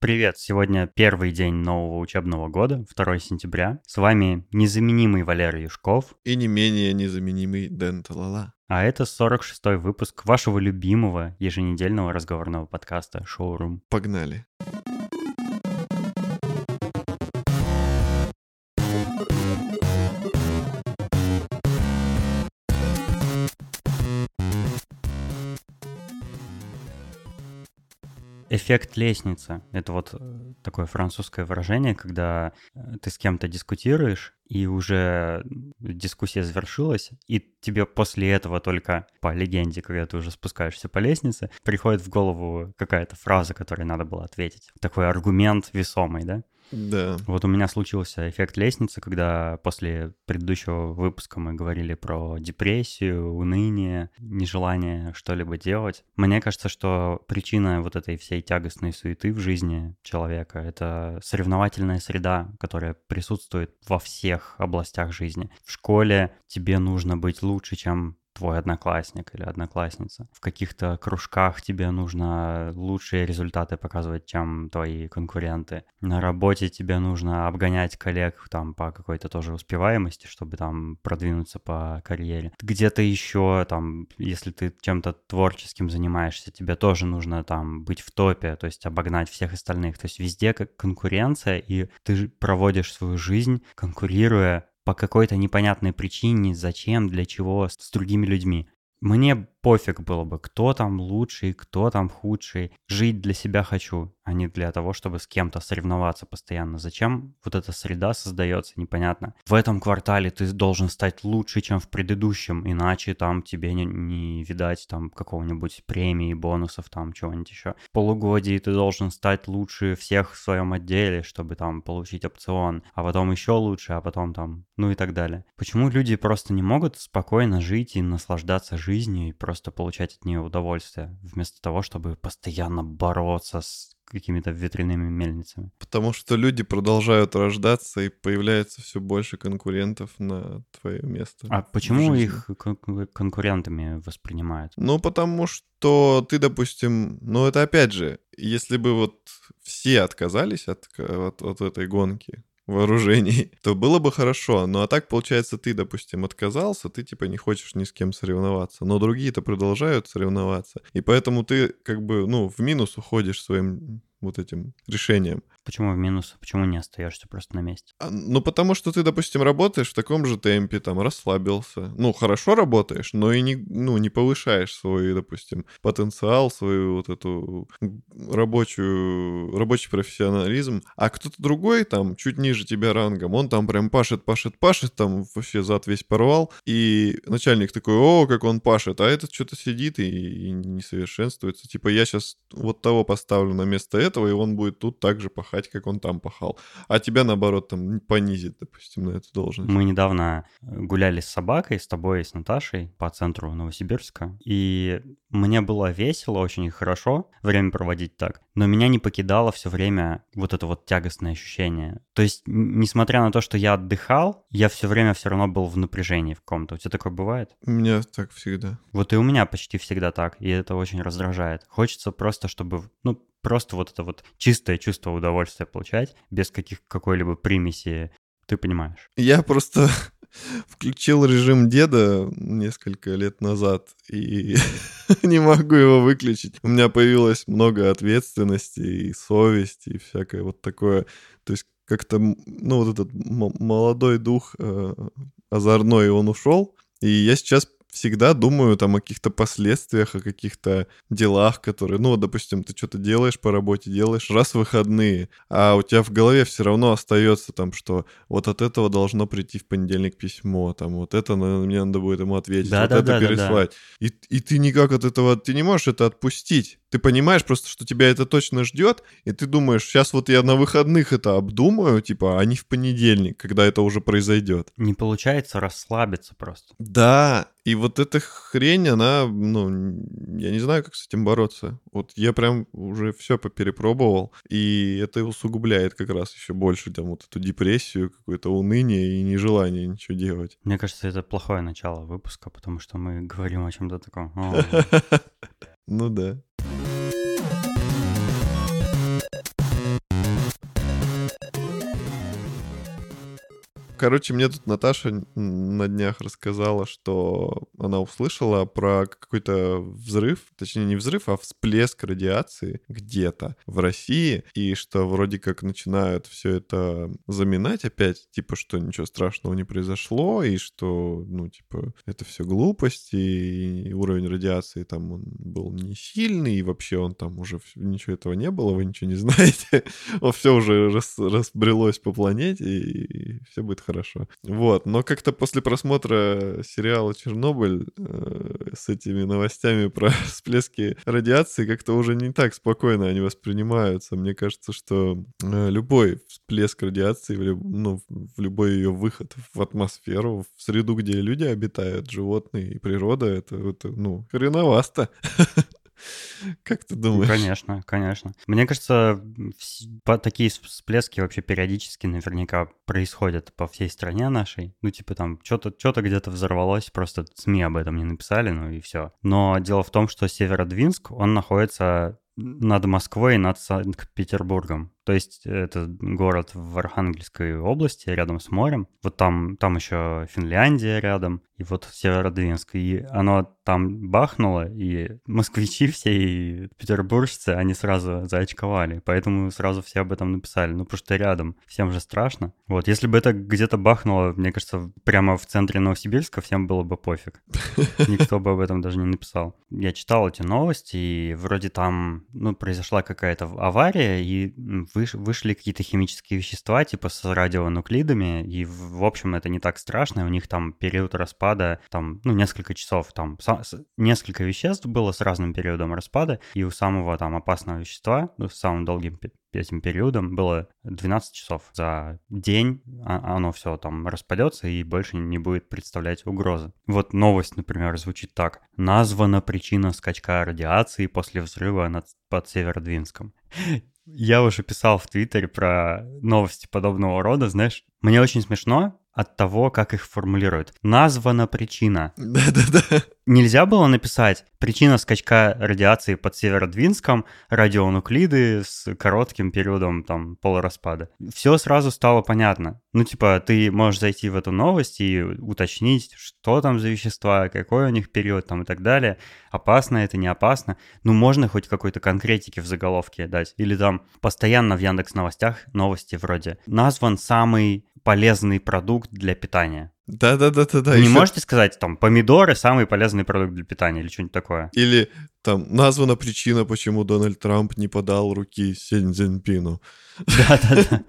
Привет! Сегодня первый день нового учебного года, 2 сентября. С вами незаменимый Валерий Юшков. И не менее незаменимый Дэн Талала. А это 46-й выпуск вашего любимого еженедельного разговорного подкаста «Шоурум». Погнали! Эффект лестницы — это вот э, такое французское выражение, когда э, ты с кем-то дискутируешь, и уже дискуссия завершилась, и тебе после этого только по легенде, когда ты уже спускаешься по лестнице, приходит в голову какая-то фраза, которой надо было ответить. Такой аргумент весомый, да? Да. Вот у меня случился эффект лестницы, когда после предыдущего выпуска мы говорили про депрессию, уныние, нежелание что-либо делать. Мне кажется, что причина вот этой всей тягостной суеты в жизни человека — это соревновательная среда, которая присутствует во всех областях жизни. В школе тебе нужно быть лучше, чем твой одноклассник или одноклассница. В каких-то кружках тебе нужно лучшие результаты показывать, чем твои конкуренты. На работе тебе нужно обгонять коллег там по какой-то тоже успеваемости, чтобы там продвинуться по карьере. Где-то еще там, если ты чем-то творческим занимаешься, тебе тоже нужно там быть в топе, то есть обогнать всех остальных. То есть везде как конкуренция, и ты проводишь свою жизнь конкурируя по какой-то непонятной причине, зачем, для чего, с другими людьми. Мне пофиг было бы, кто там лучший, кто там худший. Жить для себя хочу, а не для того, чтобы с кем-то соревноваться постоянно. Зачем вот эта среда создается, непонятно. В этом квартале ты должен стать лучше, чем в предыдущем, иначе там тебе не, не видать там какого-нибудь премии, бонусов, там чего-нибудь еще. В полугодии ты должен стать лучше всех в своем отделе, чтобы там получить опцион, а потом еще лучше, а потом там, ну и так далее. Почему люди просто не могут спокойно жить и наслаждаться жизнью и просто просто получать от нее удовольствие, вместо того, чтобы постоянно бороться с какими-то ветряными мельницами. Потому что люди продолжают рождаться, и появляется все больше конкурентов на твое место. А почему их кон- конкурентами воспринимают? Ну, потому что ты, допустим, ну это опять же, если бы вот все отказались от, от, от этой гонки, вооружений, то было бы хорошо. Ну а так, получается, ты, допустим, отказался, ты типа не хочешь ни с кем соревноваться, но другие-то продолжают соревноваться. И поэтому ты как бы, ну, в минус уходишь своим вот этим решением. Почему в минус? Почему не остаешься просто на месте? А, ну, потому что ты, допустим, работаешь в таком же темпе, там, расслабился. Ну, хорошо работаешь, но и не, ну, не повышаешь свой, допустим, потенциал, свою вот эту рабочую, рабочий профессионализм. А кто-то другой, там, чуть ниже тебя рангом, он там прям пашет, пашет, пашет, там вообще зад весь порвал. И начальник такой, о, как он пашет, а этот что-то сидит и, и не совершенствуется. Типа, я сейчас вот того поставлю на место этого, и он будет тут также пахать пахать, как он там пахал. А тебя, наоборот, там понизит, допустим, на эту должность. Мы недавно гуляли с собакой, с тобой и с Наташей по центру Новосибирска. И мне было весело, очень хорошо время проводить так. Но меня не покидало все время вот это вот тягостное ощущение. То есть, несмотря на то, что я отдыхал, я все время все равно был в напряжении в ком-то. У тебя такое бывает? У меня так всегда. Вот и у меня почти всегда так, и это очень раздражает. Хочется просто, чтобы, ну, просто вот это вот чистое чувство удовольствия получать, без каких какой-либо примеси, ты понимаешь. Я просто включил режим деда несколько лет назад и не могу его выключить. У меня появилось много ответственности и совести и всякое вот такое. То есть как-то, ну, вот этот молодой дух э, озорной, он ушел. И я сейчас всегда думаю там о каких-то последствиях, о каких-то делах, которые, ну, допустим, ты что-то делаешь по работе, делаешь раз в выходные, а у тебя в голове все равно остается там, что вот от этого должно прийти в понедельник письмо, там вот это мне надо будет ему ответить, да, вот да, это да, переслать. Да, да. И, и ты никак от этого, ты не можешь это отпустить. Ты понимаешь просто, что тебя это точно ждет, и ты думаешь, сейчас вот я на выходных это обдумаю, типа, а не в понедельник, когда это уже произойдет. Не получается расслабиться просто. Да, и вот эта хрень, она, ну, я не знаю, как с этим бороться. Вот я прям уже все поперепробовал, и это усугубляет как раз еще больше там вот эту депрессию, какое-то уныние и нежелание ничего делать. Мне кажется, это плохое начало выпуска, потому что мы говорим о чем-то таком. Ну да. Короче, мне тут Наташа на днях рассказала, что она услышала про какой-то взрыв, точнее не взрыв, а всплеск радиации где-то в России, и что вроде как начинают все это заминать опять, типа, что ничего страшного не произошло, и что, ну, типа, это все глупости, и уровень радиации там он был не сильный, и вообще он там уже ничего этого не было, вы ничего не знаете. все уже разбрелось по планете, и все будет хорошо. Вот, но как-то после просмотра сериала «Чернобыль» э, с этими новостями про всплески радиации как-то уже не так спокойно они воспринимаются. Мне кажется, что э, любой всплеск радиации, в, люб, ну, в любой ее выход в атмосферу, в среду, где люди обитают, животные и природа, это, это ну, хреновасто. Как ты думаешь? Конечно, конечно. Мне кажется, такие всплески вообще периодически наверняка происходят по всей стране нашей. Ну, типа там что-то что где-то взорвалось, просто СМИ об этом не написали, ну и все. Но дело в том, что Северодвинск, он находится над Москвой и над Санкт-Петербургом. То есть это город в Архангельской области, рядом с морем. Вот там, там еще Финляндия рядом, и вот Северодвинск. И оно там бахнуло, и москвичи все и петербуржцы, они сразу заочковали. Поэтому сразу все об этом написали. Ну, потому что рядом. Всем же страшно. Вот, если бы это где-то бахнуло, мне кажется, прямо в центре Новосибирска, всем было бы пофиг. Никто бы об этом даже не написал. Я читал эти новости, и вроде там, ну, произошла какая-то авария, и выш, вышли какие-то химические вещества, типа с радионуклидами, и, в общем, это не так страшно, у них там период распада, там, ну, несколько часов, там, несколько веществ было с разным периодом распада, и у самого там опасного вещества, ну, с самым долгим этим периодом было 12 часов. За день оно все там распадется и больше не будет представлять угрозы. Вот новость, например, звучит так. Названа причина скачка радиации после взрыва над, под Северодвинском. Я уже писал в Твиттере про новости подобного рода, знаешь. Мне очень смешно от того, как их формулируют. Названа причина. Да-да-да. Нельзя было написать причина скачка радиации под Северодвинском, радионуклиды с коротким периодом там полураспада. Все сразу стало понятно. Ну, типа, ты можешь зайти в эту новость и уточнить, что там за вещества, какой у них период там и так далее. Опасно это, не опасно. Ну, можно хоть какой-то конкретики в заголовке дать. Или там постоянно в Яндекс новостях новости вроде назван самый полезный продукт для питания. Да-да-да-да-да. Вы не можете сказать, там, помидоры – самый полезный продукт для питания или что-нибудь такое? Или там названа причина, почему Дональд Трамп не подал руки Синь Цзиньпину. Да-да-да.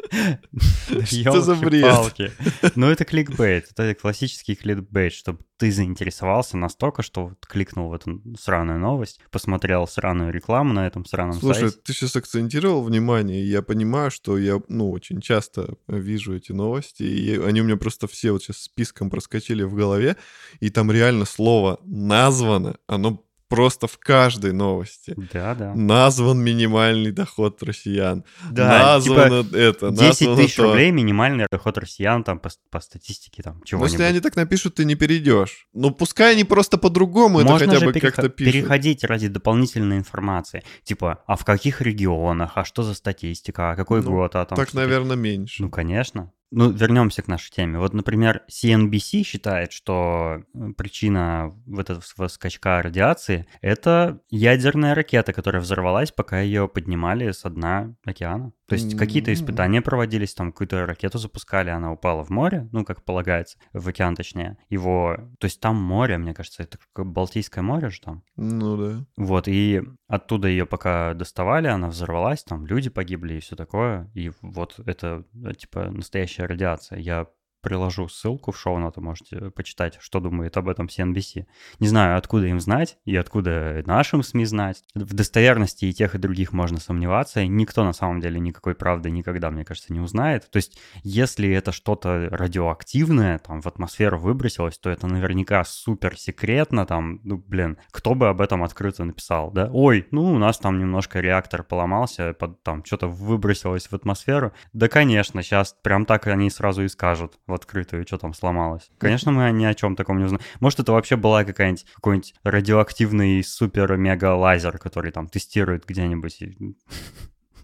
Что за бред? Ну, это кликбейт. Это классический кликбейт, чтобы ты заинтересовался настолько, что кликнул в эту сраную новость, посмотрел сраную рекламу на этом сраном Слушай, сайте. ты сейчас акцентировал внимание, и я понимаю, что я, ну, очень часто вижу эти новости, и они у меня просто все вот сейчас списком проскочили в голове, и там реально слово «названо», оно просто в каждой новости. Да, да. Назван минимальный доход россиян. Да, названо типа это, 10 тысяч то. рублей минимальный доход россиян там по, по статистике там чего-нибудь. Ну, если они так напишут, ты не перейдешь. Ну, пускай они просто по-другому это хотя бы перех... как-то пишут. переходить ради дополнительной информации. Типа, а в каких регионах, а что за статистика, а какой ну, год, а там... Так, наверное, меньше. Ну, конечно. Ну, вернемся к нашей теме. Вот, например, CNBC считает, что э, причина вот этого скачка радиации — это ядерная ракета, которая взорвалась, пока ее поднимали с дна океана. То есть какие-то испытания проводились, там какую-то ракету запускали, она упала в море, ну, как полагается, в океан точнее. Его, то есть там море, мне кажется, это Балтийское море же там. Ну да. Вот, и оттуда ее пока доставали, она взорвалась, там люди погибли и все такое. И вот это, э, типа, настоящая радиация. Я приложу ссылку в шоу-ноты, можете почитать, что думает об этом CNBC. Не знаю, откуда им знать и откуда нашим СМИ знать. В достоверности и тех, и других можно сомневаться. Никто на самом деле никакой правды никогда, мне кажется, не узнает. То есть, если это что-то радиоактивное, там, в атмосферу выбросилось, то это наверняка супер секретно, там, ну, блин, кто бы об этом открыто написал, да? Ой, ну, у нас там немножко реактор поломался, под, там, что-то выбросилось в атмосферу. Да, конечно, сейчас прям так они сразу и скажут в открытую, что там сломалось. Конечно, мы ни о чем таком не узнаем. Может, это вообще была какая-нибудь какой-нибудь радиоактивный супер-мега лазер, который там тестирует где-нибудь.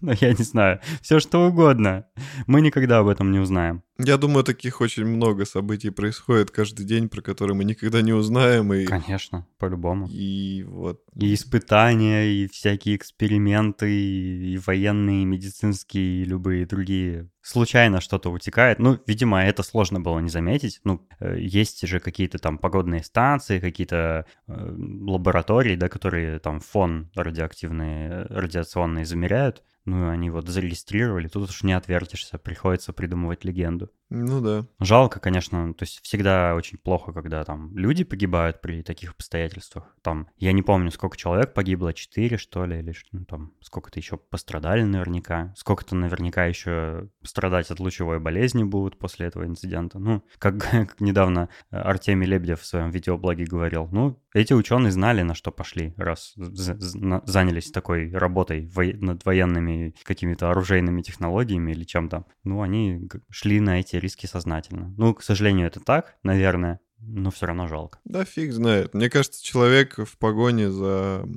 Ну, я не знаю, все что угодно. Мы никогда об этом не узнаем. Я думаю, таких очень много событий происходит каждый день, про которые мы никогда не узнаем. И... Конечно, по-любому. И вот... И испытания, и всякие эксперименты, и военные, и медицинские, и любые другие. Случайно что-то утекает. Ну, видимо, это сложно было не заметить. Ну, э, есть же какие-то там погодные станции, какие-то э, лаборатории, да, которые там фон радиоактивный, э, радиационный замеряют ну, они вот зарегистрировали, тут уж не отвертишься, приходится придумывать легенду. Ну да. Жалко, конечно, то есть всегда очень плохо, когда там люди погибают при таких обстоятельствах. Там, я не помню, сколько человек погибло, 4 что ли, или ну, там сколько-то еще пострадали наверняка. Сколько-то наверняка еще страдать от лучевой болезни будут после этого инцидента. Ну, как, как недавно Артемий Лебедев в своем видеоблоге говорил, ну, эти ученые знали, на что пошли, раз занялись такой работой над военными какими-то оружейными технологиями или чем-то. Ну, они шли на эти риски сознательно. Ну, к сожалению, это так, наверное, но все равно жалко. Да фиг знает. Мне кажется, человек в погоне за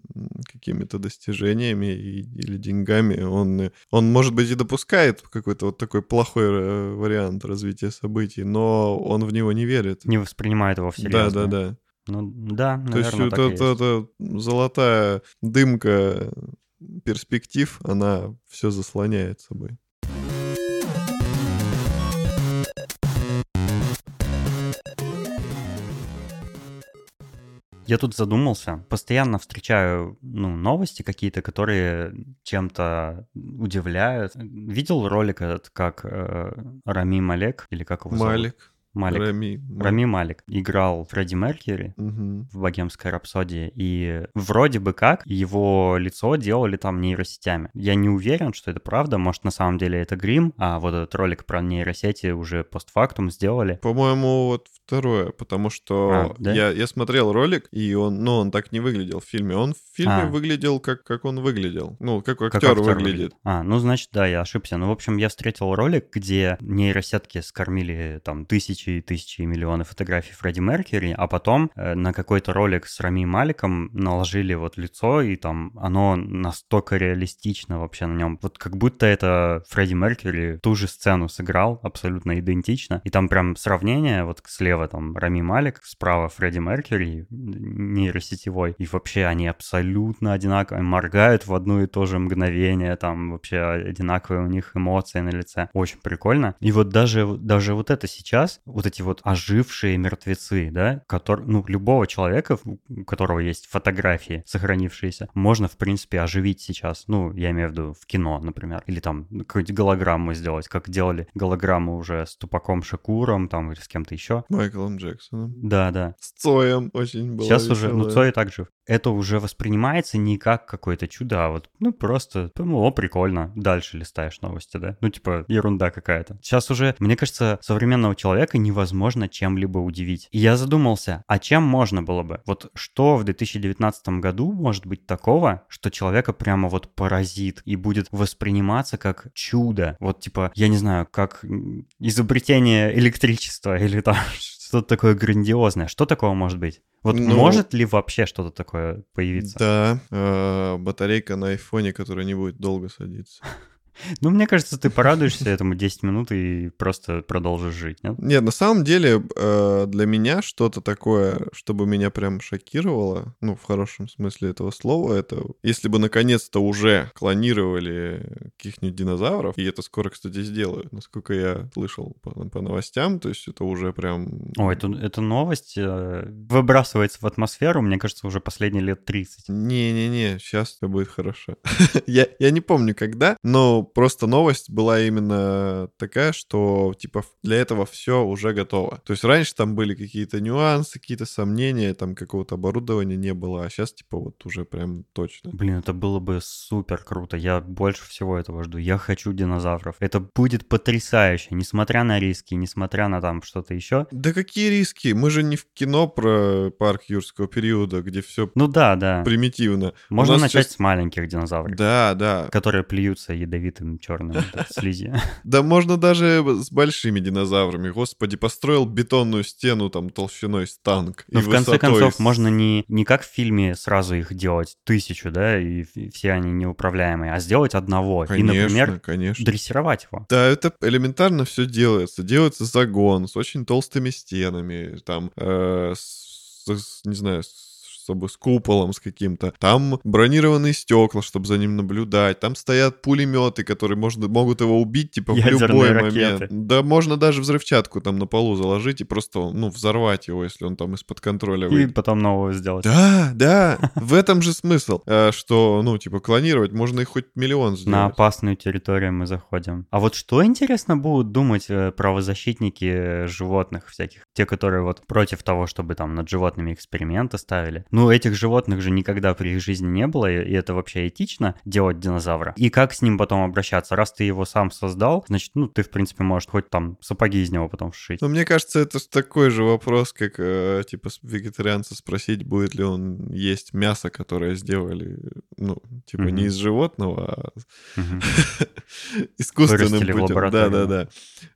какими-то достижениями или деньгами, он, он, может быть, и допускает какой-то вот такой плохой э, вариант развития событий, но он в него не верит. Не воспринимает его всерьез. Да, да, да. Ну да, наверное, То есть так это, и есть. это золотая дымка перспектив, она все заслоняет собой. Я тут задумался. Постоянно встречаю ну, новости какие-то, которые чем-то удивляют. Видел ролик этот, как э, Рами Малек, или как его зовут? Малик. Малик. Рами. Рами Малик играл Фредди Меркьюри Мгм. в «Богемской рапсодии», и вроде бы как его лицо делали там нейросетями. Я не уверен, что это правда, может, на самом деле это грим, а вот этот ролик про нейросети уже постфактум сделали. По-моему, вот второе, потому что А, да? я, я смотрел ролик, и он, ну, он так не выглядел в фильме. Он в фильме А. выглядел, как, как он выглядел. Ну, как Как актер, актер выглядит. А, ну, значит, да, я ошибся. Ну, в общем, я встретил ролик, где нейросетки скормили там тысячи и тысячи и миллионы фотографий Фредди Меркьюри, а потом э, на какой-то ролик с Рами Маликом наложили вот лицо, и там оно настолько реалистично вообще на нем. Вот как будто это Фредди Меркьюри ту же сцену сыграл, абсолютно идентично. И там прям сравнение, вот слева там Рами Малик, справа Фредди Меркьюри, нейросетевой, и вообще они абсолютно одинаковые, моргают в одно и то же мгновение, там вообще одинаковые у них эмоции на лице. Очень прикольно. И вот даже, даже вот это сейчас, вот эти вот ожившие мертвецы, да, которые, ну, любого человека, у которого есть фотографии сохранившиеся, можно, в принципе, оживить сейчас. Ну, я имею в виду в кино, например. Или там какую-нибудь голограмму сделать, как делали голограмму уже с Тупаком Шакуром, там, или с кем-то еще. Майклом Джексоном. Да, да. С Цоем очень было Сейчас уже, ну, веселая. Цой так жив. Это уже воспринимается не как какое-то чудо, а вот, ну, просто, ну, о, прикольно. Дальше листаешь новости, да? Ну, типа, ерунда какая-то. Сейчас уже, мне кажется, современного человека невозможно чем-либо удивить. И я задумался, а чем можно было бы? Вот что в 2019 году может быть такого, что человека прямо вот поразит и будет восприниматься как чудо? Вот, типа, я не знаю, как изобретение электричества или там что-то такое грандиозное. Что такого может быть? Вот Ну- может ли вообще что-то такое появиться? Да, э, батарейка на айфоне, которая не будет долго садиться. Ну, мне кажется, ты порадуешься этому 10 минут и просто продолжишь жить, нет? Нет, на самом деле э, для меня что-то такое, чтобы меня прям шокировало, ну, в хорошем смысле этого слова, это если бы наконец-то уже клонировали каких-нибудь динозавров, и это скоро, кстати, сделают, насколько я слышал по, по новостям, то есть это уже прям... Ой, это, эта новость э, выбрасывается в атмосферу, мне кажется, уже последние лет 30. Не-не-не, сейчас все будет хорошо. я, я не помню когда, но просто новость была именно такая, что типа для этого все уже готово. То есть раньше там были какие-то нюансы, какие-то сомнения, там какого-то оборудования не было, а сейчас типа вот уже прям точно. Блин, это было бы супер круто. Я больше всего этого жду. Я хочу динозавров. Это будет потрясающе, несмотря на риски, несмотря на там что-то еще. Да какие риски? Мы же не в кино про парк юрского периода, где все Ну да, да. примитивно. Можно начать сейчас- с маленьких динозавров, Да, да. которые плюются ядовитой налитым черным слизи. Да можно даже с большими динозаврами. Господи, построил бетонную стену там толщиной с танк. Но в конце концов, можно не, не как в фильме сразу их делать тысячу, да, и все они неуправляемые, а сделать одного. Конечно, и, например, конечно. дрессировать его. Да, это элементарно все делается. Делается загон с очень толстыми стенами, там, э, с, с, не знаю, с чтобы с куполом с каким-то. Там бронированные стекла, чтобы за ним наблюдать. Там стоят пулеметы, которые можно, могут его убить, типа, в любой ракеты. момент. Да, можно даже взрывчатку там на полу заложить и просто, ну, взорвать его, если он там из-под контроля выйдет. И потом нового сделать. Да, да, в этом же смысл, э, что, ну, типа, клонировать можно их хоть миллион сделать. На опасную территорию мы заходим. А вот что, интересно, будут думать э, правозащитники животных всяких? Те, которые вот против того, чтобы там над животными эксперименты ставили. Ну, этих животных же никогда при их жизни не было, и это вообще этично делать динозавра. И как с ним потом обращаться? Раз ты его сам создал, значит, ну, ты, в принципе, можешь хоть там сапоги из него потом сшить. Ну, мне кажется, это такой же вопрос, как, э, типа, вегетарианца спросить, будет ли он есть мясо, которое сделали, ну, типа, mm-hmm. не из животного, а искусственным путем. Да-да-да.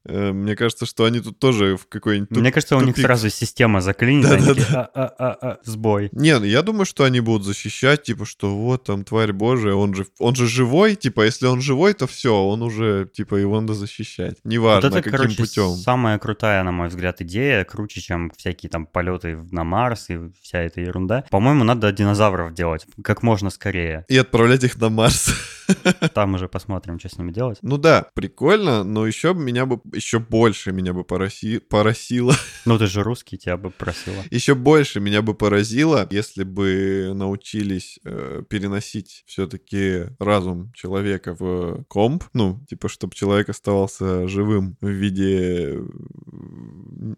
Э, мне кажется, что они тут тоже в какой-нибудь Мне кажется, у них сразу система заклинит, «А, сбой. Не, ну, я думаю, что они будут защищать, типа, что вот там тварь божия, он же, он же живой, типа, если он живой, то все, он уже, типа, его надо защищать. Неважно, вот это, каким короче, путем. самая крутая, на мой взгляд, идея, круче, чем всякие там полеты на Марс и вся эта ерунда. По-моему, надо динозавров делать как можно скорее. И отправлять их на Марс. Там уже посмотрим, что с ними делать. Ну да, прикольно, но еще меня бы, еще больше меня бы пороси, поросило. Ну ты же русский, тебя бы просило. Еще больше меня бы поразило, если бы научились э, переносить все-таки разум человека в комп, ну, типа, чтобы человек оставался живым в виде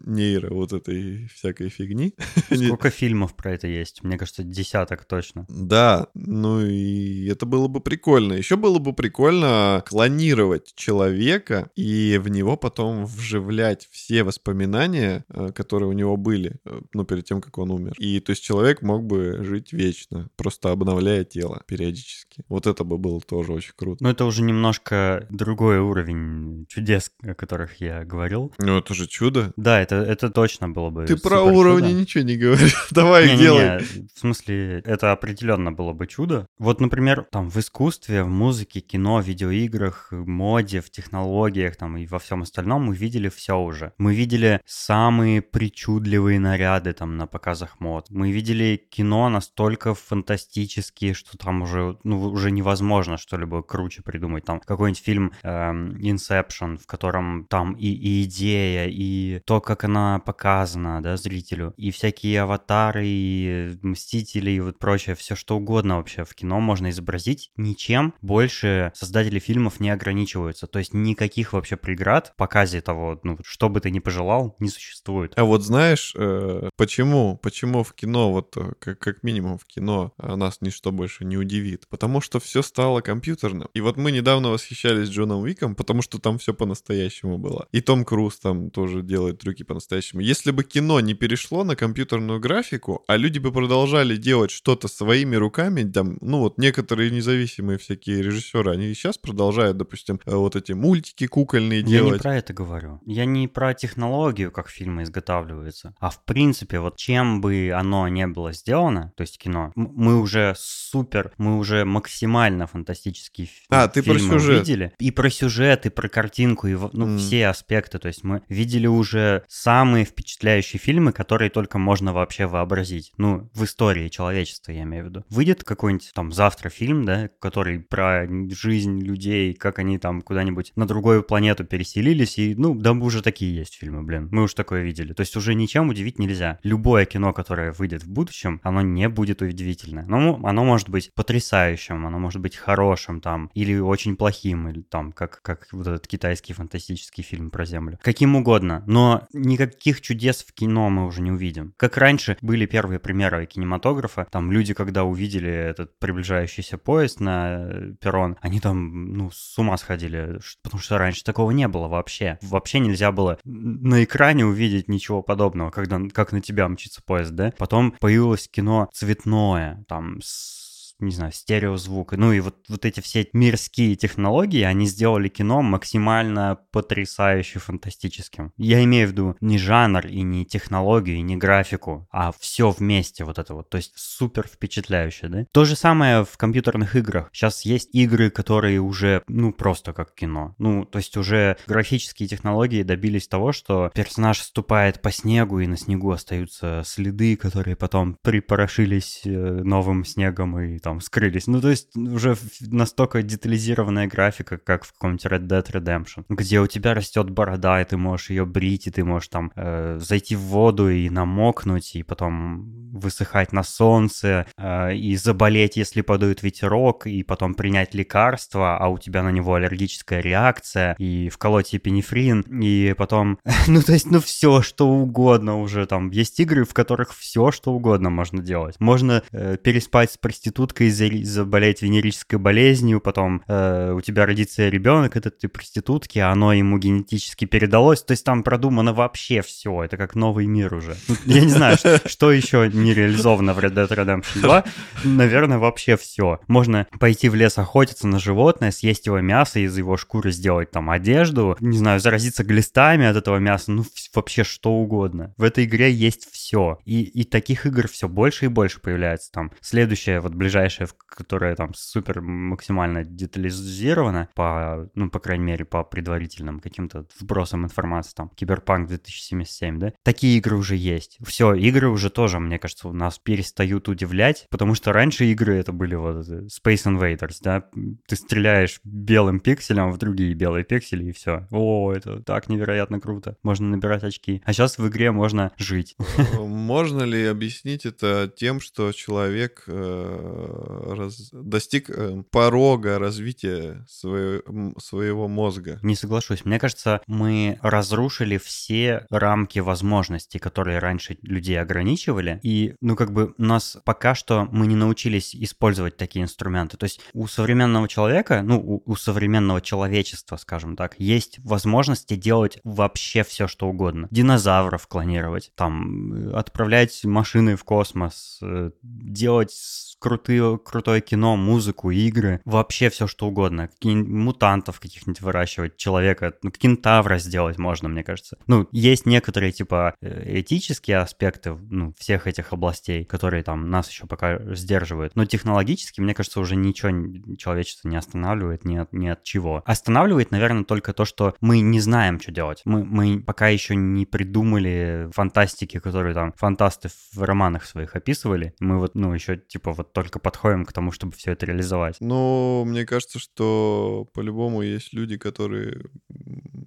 нейро вот этой всякой фигни. Сколько фильмов про это есть? Мне кажется, десяток точно. Да, ну и это было бы прикольно. Еще было бы прикольно клонировать человека и в него потом вживлять все воспоминания, э, которые у него были, э, ну, перед тем, как он умер. И то есть человек мог бы жить вечно, просто обновляя тело периодически. Вот это бы было тоже очень круто. Но это уже немножко другой уровень чудес, о которых я говорил. Ну, это же чудо. Да, это, это точно было бы Ты про уровни чудо. ничего не говоришь. Давай не, делай. Не, не. В смысле, это определенно было бы чудо. Вот, например, там в искусстве, в музыке, кино, видеоиграх, моде, в технологиях там и во всем остальном мы видели все уже. Мы видели самые причудливые наряды там на показах мод. Мы видели кино настолько фантастические, что там уже, ну, уже невозможно что-либо круче придумать. Там какой-нибудь фильм эм, Inception, в котором там и, и идея, и то, как она показана, да, зрителю, и всякие аватары, и мстители, и вот прочее, все что угодно вообще в кино можно изобразить ничем, больше создатели фильмов не ограничиваются. То есть никаких вообще преград в показе того, ну, что бы ты ни пожелал, не существует. А вот знаешь, э, почему, почему в кино, вот э, как, как минимум в кино, а нас ничто больше не удивит? Потому что все стало компьютерным. И вот мы недавно восхищались Джоном Уиком, потому что там все по-настоящему было. И Том Круз там тоже делает трюки по-настоящему. Если бы кино не перешло на компьютерную графику, а люди бы продолжали делать что-то своими руками, там, ну вот некоторые независимые всякие режиссеры, они сейчас продолжают, допустим, э, вот эти мультики кукольные я делать. Я не про это говорю. Я не про технологию, как фильмы изготавливаются, а в принципе, вот чем бы оно не было сделано, то есть кино, мы уже супер, мы уже максимально фантастические а, ты фильмы про сюжет. видели. И про сюжет, и про картинку, и ну, mm. все аспекты. То есть мы видели уже самые впечатляющие фильмы, которые только можно вообще вообразить. Ну, в истории человечества, я имею в виду. Выйдет какой-нибудь там завтра фильм, да, который про жизнь людей, как они там куда-нибудь на другую планету переселились, и, ну, да, уже такие есть фильмы, блин, мы уж такое видели. То есть уже ничем удивить нельзя. Любое кино, которое выйдет в будущем, оно не будет удивительное. Но оно может быть потрясающим, оно может быть хорошим там, или очень плохим, или там, как, как вот этот китайский фантастический фильм про Землю. Каким угодно, но никаких чудес в кино мы уже не увидим. Как раньше были первые примеры кинематографа, там люди, когда увидели этот приближающийся поезд на перрон, они там, ну, с ума сходили, потому что раньше такого не было вообще. Вообще нельзя было на экране увидеть ничего подобного, когда как на тебя мчится поезд, да? Потом появилось кино цветное, там, с не знаю, стереозвук. Ну и вот, вот эти все мирские технологии, они сделали кино максимально потрясающе фантастическим. Я имею в виду не жанр и не технологию, и не графику, а все вместе вот это вот. То есть супер впечатляюще, да? То же самое в компьютерных играх. Сейчас есть игры, которые уже, ну, просто как кино. Ну, то есть уже графические технологии добились того, что персонаж ступает по снегу, и на снегу остаются следы, которые потом припорошились э, новым снегом и там скрылись. Ну, то есть уже настолько детализированная графика, как в каком-нибудь Red Dead Redemption, где у тебя растет борода, и ты можешь ее брить, и ты можешь там э, зайти в воду и намокнуть, и потом высыхать на солнце, э, и заболеть, если подует ветерок, и потом принять лекарство, а у тебя на него аллергическая реакция, и вколоть епинефрин, и потом, ну, то есть, ну, все, что угодно уже там. Есть игры, в которых все, что угодно можно делать. Можно э, переспать с проституткой, заболеть венерической болезнью, потом э, у тебя родится ребенок от этой проститутки, а оно ему генетически передалось. То есть там продумано вообще все. Это как новый мир уже. Я не знаю, что еще не реализовано в Red Dead Redemption 2. Наверное, вообще все. Можно пойти в лес охотиться на животное, съесть его мясо, из его шкуры сделать там одежду, не знаю, заразиться глистами от этого мяса, ну вообще что угодно. В этой игре есть все. И, и таких игр все больше и больше появляется. Там следующая, вот ближайшая, которая там супер максимально детализирована по, ну, по крайней мере, по предварительным каким-то вбросам информации, там, Киберпанк 2077, да? Такие игры уже есть. Все, игры уже тоже, мне кажется, у нас перестают удивлять, потому что раньше игры это были вот Space Invaders, да? Ты стреляешь белым пикселем в другие белые пиксели и все. О, это так невероятно круто. Можно набирать очки. А сейчас в игре можно жить. Можно ли объяснить это тем, что человек э, раз, достиг э, порога развития своего, своего мозга? Не соглашусь. Мне кажется, мы разрушили все рамки возможностей, которые раньше людей ограничивали. И, ну, как бы, нас пока что мы не научились использовать такие инструменты. То есть у современного человека, ну, у, у современного человечества, скажем так, есть возможности делать вообще все, что угодно. Динозавров клонировать, там, э, отправлять машины в космос, э, делать крутые, крутое кино, музыку, игры, вообще все что угодно. Какие мутантов каких-нибудь выращивать, человека, ну, кентавра сделать можно, мне кажется. Ну, есть некоторые, типа, э, этические аспекты, ну, всех этих областей, которые там нас еще пока сдерживают. Но технологически, мне кажется, уже ничего человечество не останавливает ни от, ни от чего. Останавливает, наверное, только то, что мы не знаем, что делать. Мы, мы пока еще не придумали фантастики, которые там фантасты в романах своих описывали. Мы вот, ну, еще, типа, вот только подходим к тому, чтобы все это реализовать. Ну, мне кажется, что по-любому есть люди, которые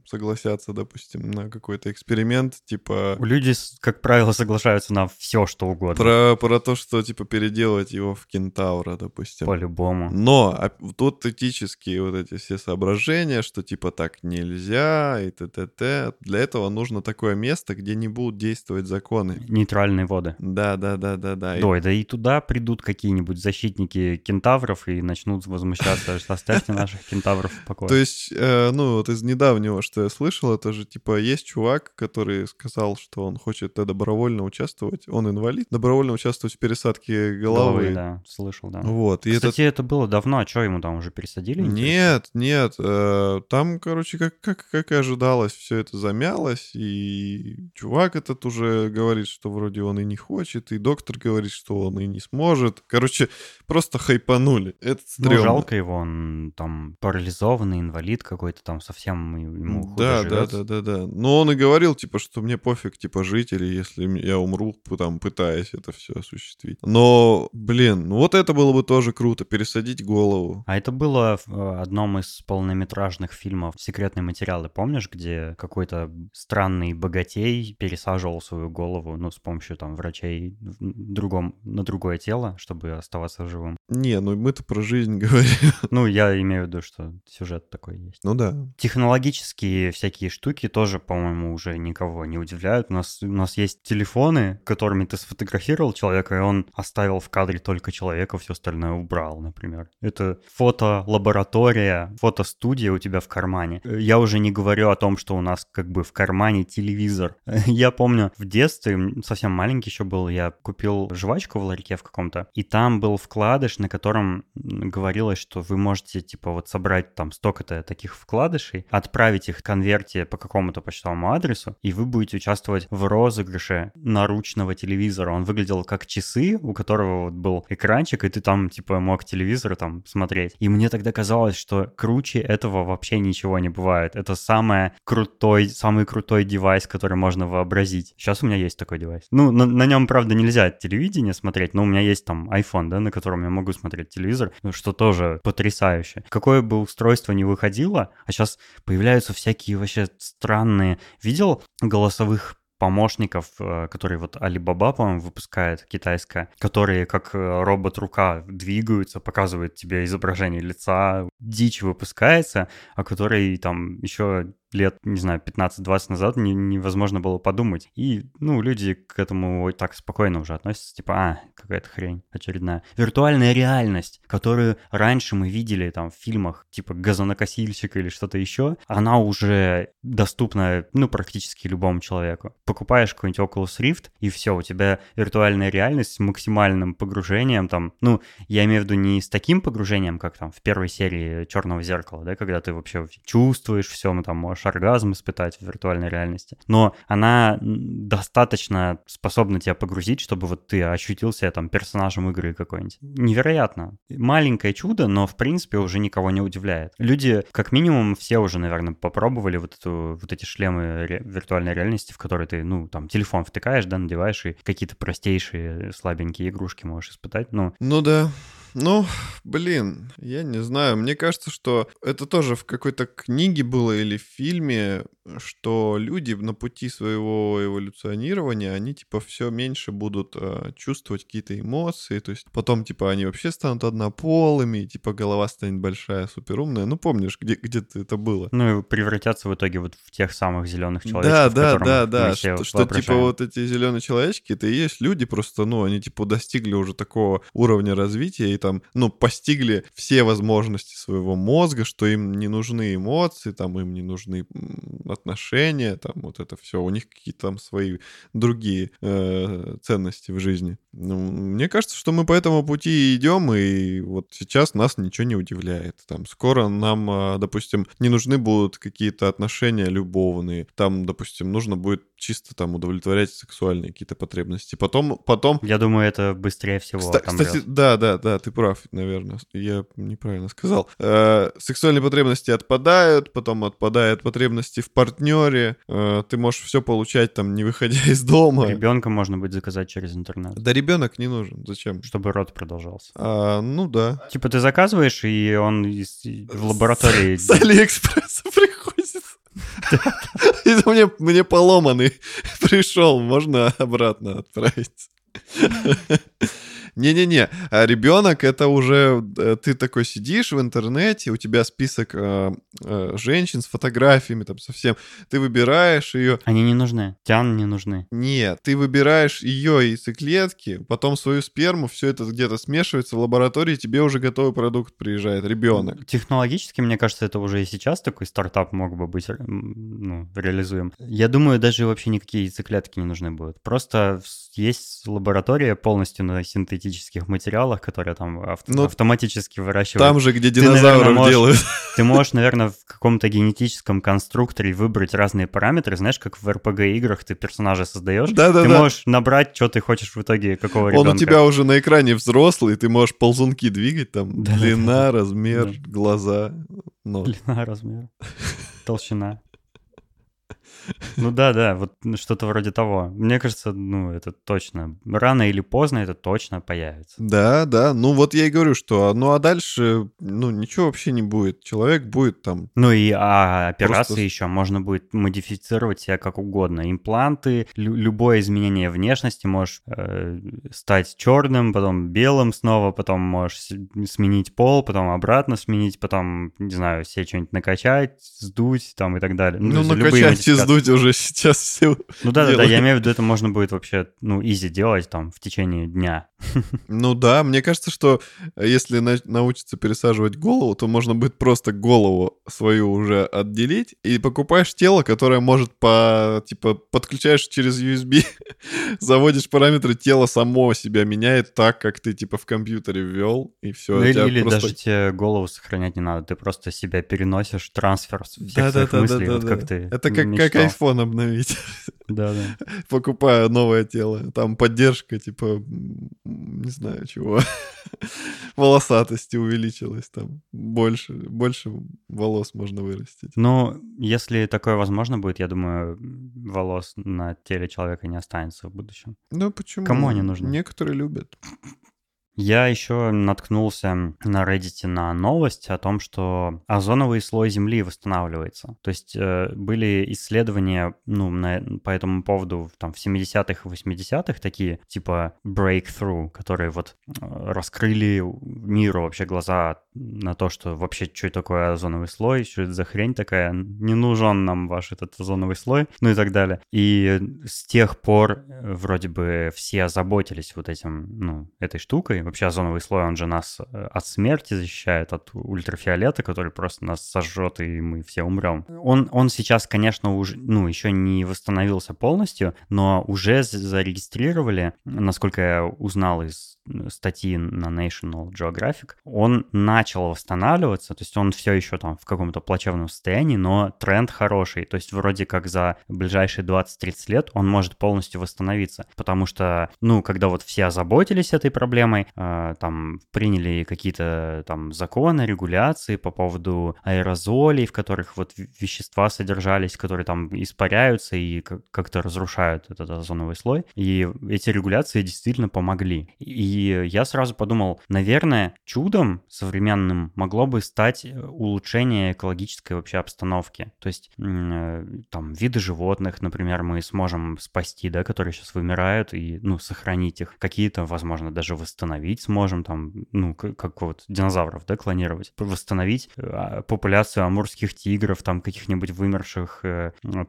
согласятся, допустим, на какой-то эксперимент, типа... Люди, как правило, соглашаются на все, что угодно. Про, про то, что, типа, переделать его в кентавра, допустим. По-любому. Но а, тут этические вот эти все соображения, что, типа, так нельзя и т.т.т. Для этого нужно такое место, где не будут действовать законы. Нейтральные воды. Да, да, да, да, да. Да, да и туда придут какие-нибудь защитники кентавров и начнут возмущаться, что оставьте наших кентавров в покое. То есть, э, ну, вот из недавнего, что я слышал, это же, типа, есть чувак, который сказал, что он хочет добровольно участвовать, он инвалид, добровольно участвовать в пересадке головы. головы да, слышал, да. Вот. Кстати, это... это было давно, а что ему там уже пересадили? Нет, нет, э, там, короче, как, как, как и ожидалось, все это замялось, и чувак этот уже говорит, что вроде он и не хочет, и доктор говорит, что он и не сможет. Короче, просто хайпанули. Это стрёмно. Ну, жалко его, он там парализованный, инвалид какой-то там совсем ему худо да, да, да, да, да. Но он и говорил, типа, что мне пофиг, типа, жить, или если я умру, там, пытаясь это все осуществить. Но, блин, ну вот это было бы тоже круто, пересадить голову. А это было в э, одном из полнометражных фильмов «Секретные материалы», помнишь, где какой-то странный богатей пересаживал свою голову, ну, с помощью, там, врачей в другом, на другое тело, чтобы оставаться живым? Не, ну мы-то про жизнь говорим. Ну, я имею в виду, что сюжет такой есть. Ну да. Технологически эти всякие штуки тоже, по-моему, уже никого не удивляют. У нас, у нас есть телефоны, которыми ты сфотографировал человека, и он оставил в кадре только человека, все остальное убрал, например. Это фотолаборатория, фотостудия у тебя в кармане. Я уже не говорю о том, что у нас как бы в кармане телевизор. Я помню, в детстве, совсем маленький еще был, я купил жвачку в ларьке в каком-то, и там был вкладыш, на котором говорилось, что вы можете, типа, вот собрать там столько-то таких вкладышей, отправить их конверте по какому-то почтовому адресу, и вы будете участвовать в розыгрыше наручного телевизора. Он выглядел как часы, у которого вот был экранчик, и ты там, типа, мог телевизор там смотреть. И мне тогда казалось, что круче этого вообще ничего не бывает. Это самое крутой, самый крутой девайс, который можно вообразить. Сейчас у меня есть такой девайс. Ну, на, на нем, правда, нельзя телевидение смотреть, но у меня есть там iPhone, да, на котором я могу смотреть телевизор, ну, что тоже потрясающе. Какое бы устройство ни выходило, а сейчас появляются всякие вообще странные... Видел голосовых помощников, э, которые вот Alibaba, по-моему, выпускает китайская, которые как э, робот-рука двигаются, показывают тебе изображение лица, дичь выпускается, а который там еще лет, не знаю, 15-20 назад не, невозможно было подумать. И, ну, люди к этому так спокойно уже относятся, типа, а, какая-то хрень очередная. Виртуальная реальность, которую раньше мы видели там в фильмах, типа газонокосильщик или что-то еще, она уже доступна, ну, практически любому человеку. Покупаешь какой-нибудь Oculus Rift, и все, у тебя виртуальная реальность с максимальным погружением, там, ну, я имею в виду не с таким погружением, как там в первой серии Черного зеркала, да, когда ты вообще чувствуешь все, ну, там можешь можешь оргазм испытать в виртуальной реальности. Но она достаточно способна тебя погрузить, чтобы вот ты ощутил себя там персонажем игры какой-нибудь. Невероятно. Маленькое чудо, но в принципе уже никого не удивляет. Люди, как минимум, все уже, наверное, попробовали вот, эту, вот эти шлемы ре- виртуальной реальности, в которые ты, ну, там, телефон втыкаешь, да, надеваешь, и какие-то простейшие слабенькие игрушки можешь испытать. Ну, ну да. Ну, блин, я не знаю. Мне кажется, что это тоже в какой-то книге было или в фильме, что люди на пути своего эволюционирования, они типа все меньше будут э, чувствовать какие-то эмоции, то есть потом типа они вообще станут однополыми, типа голова станет большая, суперумная. Ну помнишь, где где это было? Ну и превратятся в итоге вот в тех самых зеленых человечков. Да, да, да, да. Что, что типа вот эти зеленые человечки, это и есть люди просто, ну они типа достигли уже такого уровня развития и там, ну постигли все возможности своего мозга, что им не нужны эмоции, там им не нужны отношения, там вот это все, у них какие-то там свои другие э, ценности в жизни. Ну, мне кажется, что мы по этому пути идем, и вот сейчас нас ничего не удивляет. Там скоро нам, э, допустим, не нужны будут какие-то отношения любовные, там, допустим, нужно будет чисто там удовлетворять сексуальные какие-то потребности. Потом, потом... Я думаю, это быстрее всего. Кста- кстати, да, да, да, ты прав, наверное, я неправильно сказал. Э, сексуальные потребности отпадают, потом отпадают потребности в партнере, э, ты можешь все получать там, не выходя из дома. Ребенка можно будет заказать через интернет. Да ребенок не нужен, зачем? Чтобы род продолжался. А, ну да. Типа ты заказываешь, и он из, в лаборатории... С Алиэкспресса приходит. Мне, мне поломанный пришел, можно обратно отправить. Не-не-не, а ребенок это уже э, ты такой сидишь в интернете, у тебя список э, э, женщин с фотографиями там совсем, ты выбираешь ее. Они не нужны, тян не нужны. Нет, ты выбираешь ее из клетки, потом свою сперму, все это где-то смешивается в лаборатории, тебе уже готовый продукт приезжает, ребенок. Технологически, мне кажется, это уже и сейчас такой стартап мог бы быть ну, реализуем. Я думаю, даже вообще никакие яйцеклетки не нужны будут. Просто есть лаборатория полностью на синтетическом синтетических материалах, которые там ав- ну, автоматически выращивают. Там же, где динозавров ты, наверное, делают. Ты можешь, наверное, в каком-то генетическом конструкторе выбрать разные параметры. Знаешь, как в RPG-играх ты персонажа создаешь. Да, да, ты да. можешь набрать, что ты хочешь в итоге, какого ребенка. Он у тебя уже на экране взрослый, ты можешь ползунки двигать, там да, длина, да, размер, да. глаза. Нос. Длина, размер, толщина. Ну да, да, вот что-то вроде того. Мне кажется, ну это точно. Рано или поздно это точно появится. Да, да. Ну вот я и говорю, что ну а дальше, ну ничего вообще не будет. Человек будет там. Ну и а операции просто... еще можно будет модифицировать себя как угодно. Импланты, лю- любое изменение внешности можешь э, стать черным, потом белым снова, потом можешь сменить пол, потом обратно сменить, потом, не знаю, себе что-нибудь накачать, сдуть там и так далее. Ну, ну накачать и сдуть уже сейчас все Ну да, да, да, я имею в виду, это можно будет вообще, ну, изи делать там в течение дня. Ну да, мне кажется, что если на- научиться пересаживать голову, то можно будет просто голову свою уже отделить и покупаешь тело, которое может по, типа, подключаешь через USB, заводишь параметры, тело само себя меняет так, как ты, типа, в компьютере ввел, и все. Ну, или, или просто... даже тебе голову сохранять не надо, ты просто себя переносишь, трансфер всех да, своих да, мыслей, да, вот да, как да. ты Это как, как iPhone обновить. Да, да. Покупая новое тело. Там поддержка, типа, не знаю чего. Волосатости увеличилась там. Больше, больше волос можно вырастить. Ну, если такое возможно будет, я думаю, волос на теле человека не останется в будущем. Ну, почему? Кому они нужны? Некоторые любят. Я еще наткнулся на Reddit на новость о том, что озоновый слой Земли восстанавливается. То есть э, были исследования ну, на, по этому поводу там, в 70-х и 80-х, такие типа breakthrough, которые вот э, раскрыли миру вообще глаза на то, что вообще, что такое озоновый слой, что это за хрень такая, не нужен нам ваш этот озоновый слой, ну и так далее. И с тех пор э, вроде бы все озаботились вот этим, ну, этой штукой, Вообще озоновый слой, он же нас э, от смерти защищает, от ультрафиолета, который просто нас сожжет, и мы все умрем. Он, он сейчас, конечно, уже, ну, еще не восстановился полностью, но уже зарегистрировали, насколько я узнал из статьи на National Geographic, он начал восстанавливаться, то есть он все еще там в каком-то плачевном состоянии, но тренд хороший, то есть вроде как за ближайшие 20-30 лет он может полностью восстановиться, потому что, ну, когда вот все озаботились этой проблемой, э, там приняли какие-то там законы, регуляции по поводу аэрозолей, в которых вот вещества содержались, которые там испаряются и как-то разрушают этот озоновый слой, и эти регуляции действительно помогли. И я сразу подумал, наверное, чудом современным могло бы стать э, улучшение экологической вообще обстановки. То есть э, там виды животных, например, мы сможем спасти, да, которые сейчас вымирают, и, ну, сохранить их. Какие-то, возможно, даже восстановить сможем, там, ну, как вот динозавров, да, клонировать. Восстановить э, а, популяцию амурских тигров, там, каких-нибудь вымерших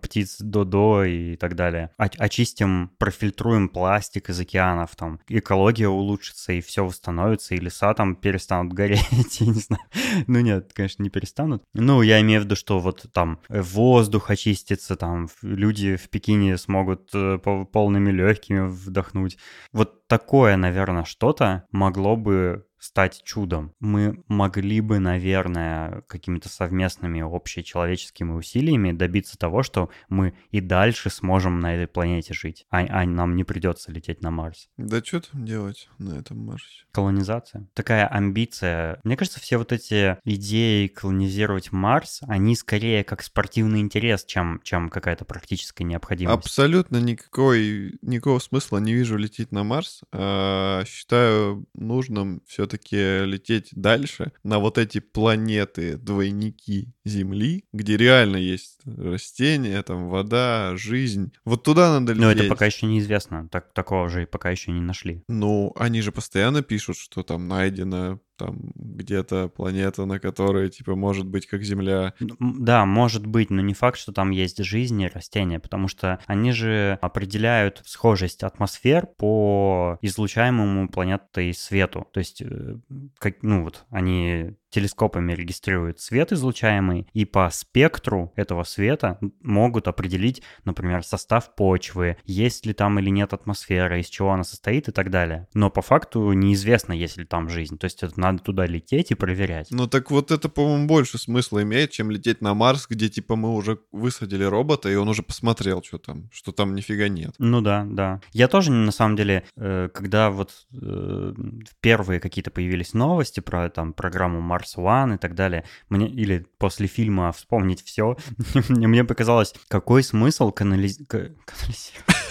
птиц Додо и так далее. Очистим, профильтруем пластик из океанов, там, экология улучшится улучшится, и все восстановится, и леса там перестанут гореть, я не знаю. Ну нет, конечно, не перестанут. Ну, я имею в виду, что вот там воздух очистится, там люди в Пекине смогут э, полными легкими вдохнуть. Вот такое, наверное, что-то могло бы стать чудом. Мы могли бы, наверное, какими-то совместными общечеловеческими усилиями добиться того, что мы и дальше сможем на этой планете жить, а, а нам не придется лететь на Марс. Да что там делать на этом Марсе? Колонизация. Такая амбиция. Мне кажется, все вот эти идеи колонизировать Марс, они скорее как спортивный интерес, чем, чем какая-то практическая необходимость. Абсолютно никакой, никакого смысла не вижу лететь на Марс. А, считаю нужным все все-таки лететь дальше на вот эти планеты, двойники Земли, где реально есть растения, там вода, жизнь. Вот туда надо лететь. Но это пока еще неизвестно. Так, такого же пока еще не нашли. Ну, они же постоянно пишут, что там найдено там где-то планета, на которой, типа, может быть, как Земля. Да, может быть, но не факт, что там есть жизнь и растения, потому что они же определяют схожесть атмосфер по излучаемому планетой свету. То есть, э, как, ну вот, они телескопами регистрируют свет излучаемый, и по спектру этого света могут определить, например, состав почвы, есть ли там или нет атмосфера, из чего она состоит и так далее. Но по факту неизвестно, есть ли там жизнь. То есть это надо туда лететь и проверять. Ну так вот это, по-моему, больше смысла имеет, чем лететь на Марс, где типа мы уже высадили робота, и он уже посмотрел, что там, что там нифига нет. Ну да, да. Я тоже, на самом деле, э, когда вот э, первые какие-то появились новости про там программу Марс Mars One и так далее. Мне, или после фильма вспомнить все, мне показалось, какой смысл канализ... канализировать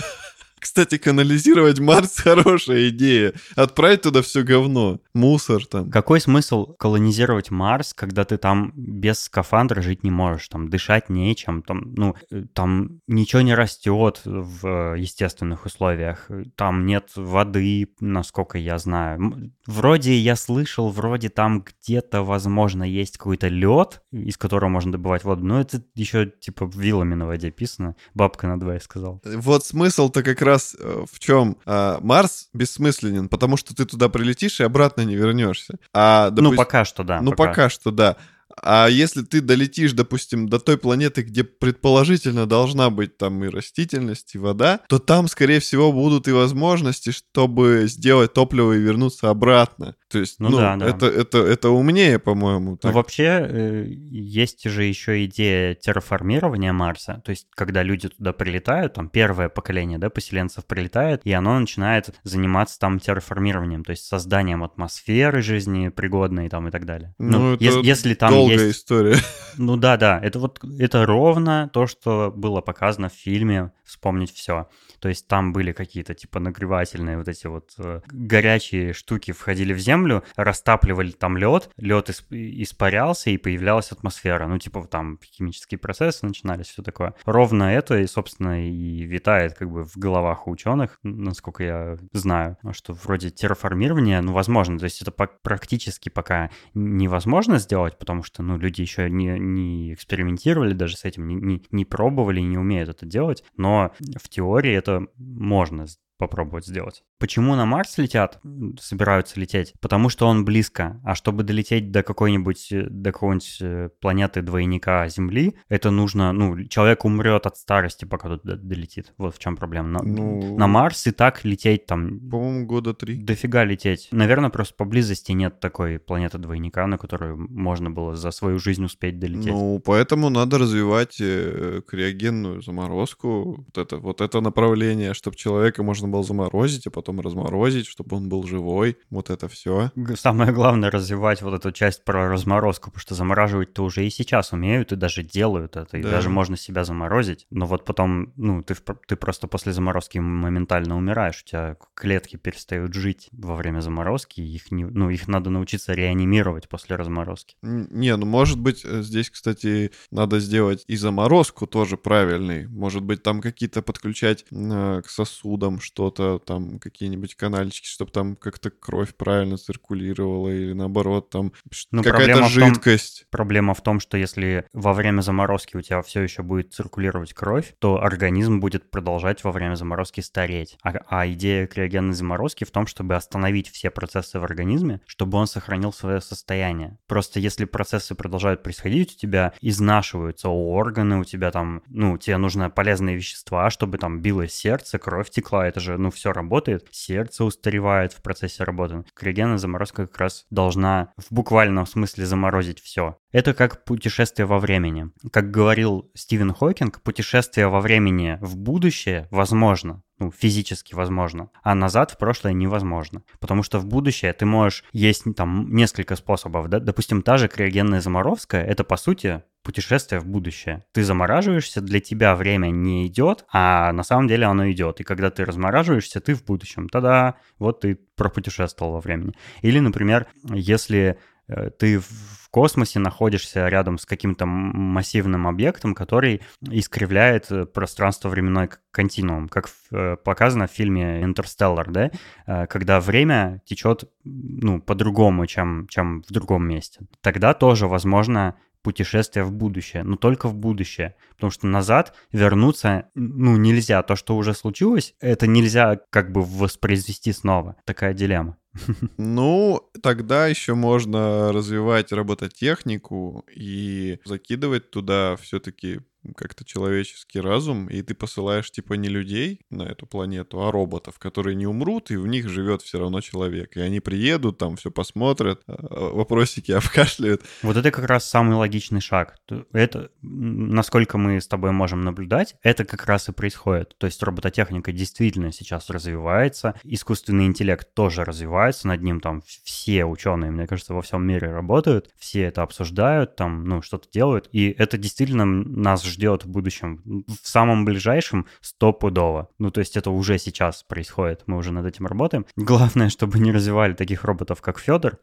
кстати, канализировать Марс хорошая идея. Отправить туда все говно, мусор там. Какой смысл колонизировать Марс, когда ты там без скафандра жить не можешь, там дышать нечем, там, ну, там ничего не растет в естественных условиях, там нет воды, насколько я знаю. Вроде я слышал, вроде там где-то, возможно, есть какой-то лед, из которого можно добывать воду, но это еще типа вилами на воде писано. Бабка на два я сказал. Вот смысл-то как раз раз э, в чем? А, Марс бессмысленен, потому что ты туда прилетишь и обратно не вернешься. А, допустим, ну, пока что, да. Ну, пока, пока что, да. А если ты долетишь, допустим, до той планеты, где предположительно должна быть там и растительность, и вода, то там, скорее всего, будут и возможности, чтобы сделать топливо и вернуться обратно. То есть, ну, ну да, да. Это, это, это умнее, по-моему. Так. Ну, вообще, э, есть же еще идея терраформирования Марса. То есть, когда люди туда прилетают, там первое поколение да, поселенцев прилетает, и оно начинает заниматься там терраформированием, то есть созданием атмосферы жизни пригодной там и так далее. Ну, ну если там долгая есть... история. Ну да, да, это вот это ровно то, что было показано в фильме «Вспомнить все». То есть там были какие-то типа нагревательные вот эти вот э, горячие штуки входили в землю, растапливали там лед, лед исп- испарялся и появлялась атмосфера. Ну типа там химические процессы начинались, все такое. Ровно это и, собственно, и витает как бы в головах ученых, насколько я знаю, что вроде терраформирование, ну, возможно. То есть это практически пока невозможно сделать, потому что, ну, люди еще не, не экспериментировали даже с этим, не, не, не пробовали, не умеют это делать, но в теории это можно попробовать сделать. Почему на Марс летят, собираются лететь? Потому что он близко. А чтобы долететь до какой-нибудь, э, до какой-нибудь э, планеты двойника Земли, это нужно, ну, человек умрет от старости, пока тут долетит. Вот в чем проблема. На, ну, на Марс и так лететь там... По-моему, года три. Дофига лететь. Наверное, просто поблизости нет такой планеты двойника, на которую можно было за свою жизнь успеть долететь. Ну, поэтому надо развивать э, криогенную заморозку, вот это, вот это направление, чтобы человека можно было заморозить, а потом разморозить, чтобы он был живой. Вот это все. Самое главное развивать вот эту часть про разморозку, потому что замораживать-то уже и сейчас умеют, и даже делают это, и да. даже можно себя заморозить. Но вот потом, ну, ты, ты просто после заморозки моментально умираешь, у тебя клетки перестают жить во время заморозки, их, не, ну, их надо научиться реанимировать после разморозки. Не, ну, может быть, э, здесь, кстати, надо сделать и заморозку тоже правильный. Может быть, там какие-то подключать э, к сосудам, что что-то, там какие-нибудь канальчики, чтобы там как-то кровь правильно циркулировала или наоборот там ну, какая-то жидкость. Том, проблема в том, что если во время заморозки у тебя все еще будет циркулировать кровь, то организм будет продолжать во время заморозки стареть. А, а идея криогенной заморозки в том, чтобы остановить все процессы в организме, чтобы он сохранил свое состояние. Просто если процессы продолжают происходить, у тебя изнашиваются органы, у тебя там, ну, тебе нужны полезные вещества, чтобы там билось сердце, кровь текла, это же же, ну, все работает, сердце устаревает в процессе работы. Криогенная заморозка как раз должна в буквальном смысле заморозить все. Это как путешествие во времени. Как говорил Стивен Хокинг, путешествие во времени в будущее возможно, ну, физически возможно, а назад в прошлое невозможно. Потому что в будущее ты можешь, есть там несколько способов, да? допустим, та же криогенная заморозка, это по сути путешествие в будущее. Ты замораживаешься, для тебя время не идет, а на самом деле оно идет. И когда ты размораживаешься, ты в будущем. Тогда вот ты пропутешествовал во времени. Или, например, если ты в космосе находишься рядом с каким-то массивным объектом, который искривляет э, пространство-временной континуум, как э, показано в фильме «Интерстеллар», да, когда время течет ну, по-другому, чем, чем в другом месте. Тогда тоже возможно путешествие в будущее, но только в будущее, потому что назад вернуться, ну, нельзя. То, что уже случилось, это нельзя как бы воспроизвести снова. Такая дилемма. Ну, тогда еще можно развивать робототехнику и закидывать туда все-таки как-то человеческий разум, и ты посылаешь типа не людей на эту планету, а роботов, которые не умрут, и в них живет все равно человек. И они приедут, там все посмотрят, а, а, вопросики обкашляют. Вот это как раз самый логичный шаг. Это, насколько мы с тобой можем наблюдать, это как раз и происходит. То есть робототехника действительно сейчас развивается, искусственный интеллект тоже развивается, над ним там все ученые, мне кажется, во всем мире работают, все это обсуждают, там, ну, что-то делают, и это действительно нас ждет в будущем, в самом ближайшем стопудово. Ну, то есть это уже сейчас происходит, мы уже над этим работаем. Главное, чтобы не развивали таких роботов, как Федор.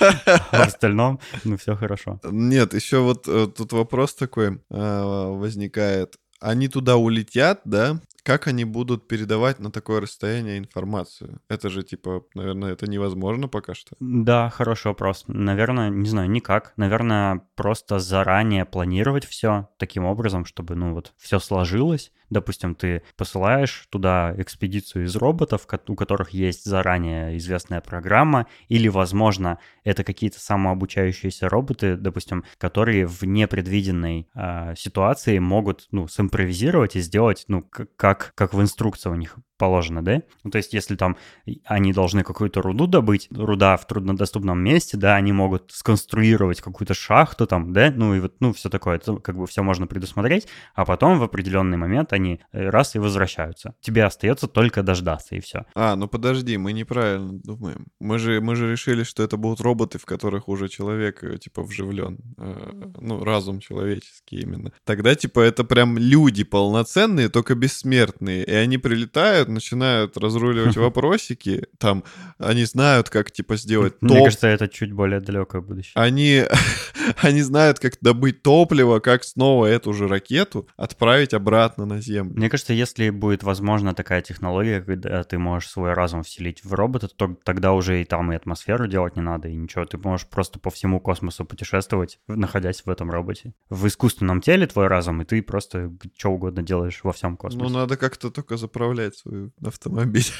А в остальном, ну, все хорошо. Нет, еще вот э, тут вопрос такой э, возникает они туда улетят, да, как они будут передавать на такое расстояние информацию? Это же, типа, наверное, это невозможно пока что. Да, хороший вопрос. Наверное, не знаю, никак. Наверное, просто заранее планировать все таким образом, чтобы, ну, вот, все сложилось. Допустим, ты посылаешь туда экспедицию из роботов, у которых есть заранее известная программа, или, возможно, это какие-то самообучающиеся роботы, допустим, которые в непредвиденной э, ситуации могут, ну, симпровизировать и сделать, ну, как как, в инструкции у них положено, да? Ну, то есть, если там они должны какую-то руду добыть, руда в труднодоступном месте, да, они могут сконструировать какую-то шахту там, да, ну и вот, ну, все такое, это как бы все можно предусмотреть, а потом в определенный момент они э, раз и возвращаются. Тебе остается только дождаться, и все. А, ну подожди, мы неправильно думаем. Мы же, мы же решили, что это будут роботы, в которых уже человек, э, типа, вживлен. Э, ну, разум человеческий именно. Тогда, типа, это прям люди полноценные, только бессмертные, и они прилетают, прилетают, начинают разруливать вопросики, там, они знают, как, типа, сделать топ. Мне кажется, это чуть более далекое будущее. Они, они знают, как добыть топливо, как снова эту же ракету отправить обратно на Землю. Мне кажется, если будет возможна такая технология, когда ты можешь свой разум вселить в робота, то тогда уже и там и атмосферу делать не надо, и ничего. Ты можешь просто по всему космосу путешествовать, находясь в этом роботе. В искусственном теле твой разум, и ты просто что угодно делаешь во всем космосе. Ну, надо как-то только заправлять свой автомобиль.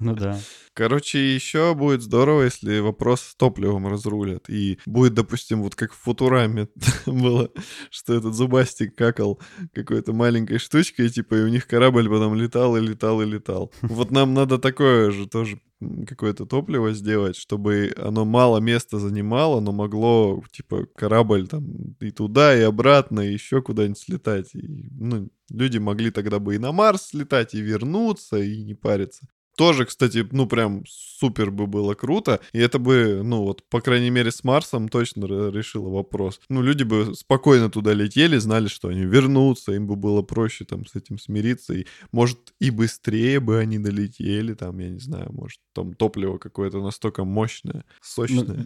Ну да. Короче, еще будет здорово, если вопрос с топливом разрулят. И будет, допустим, вот как в Футураме было, что этот зубастик какал какой-то маленькой штучкой, типа, и у них корабль потом летал и летал и летал. Вот нам надо такое же тоже какое-то топливо сделать, чтобы оно мало места занимало, но могло, типа, корабль там и туда, и обратно, и еще куда-нибудь слетать. И, ну, люди могли тогда бы и на Марс слетать, и вернуться, и не париться. Тоже, кстати, ну прям супер бы было круто. И это бы, ну вот, по крайней мере, с Марсом точно решило вопрос. Ну, люди бы спокойно туда летели, знали, что они вернутся, им бы было проще там с этим смириться. И, может, и быстрее бы они долетели, там, я не знаю, может, там топливо какое-то настолько мощное, сочное. Ну,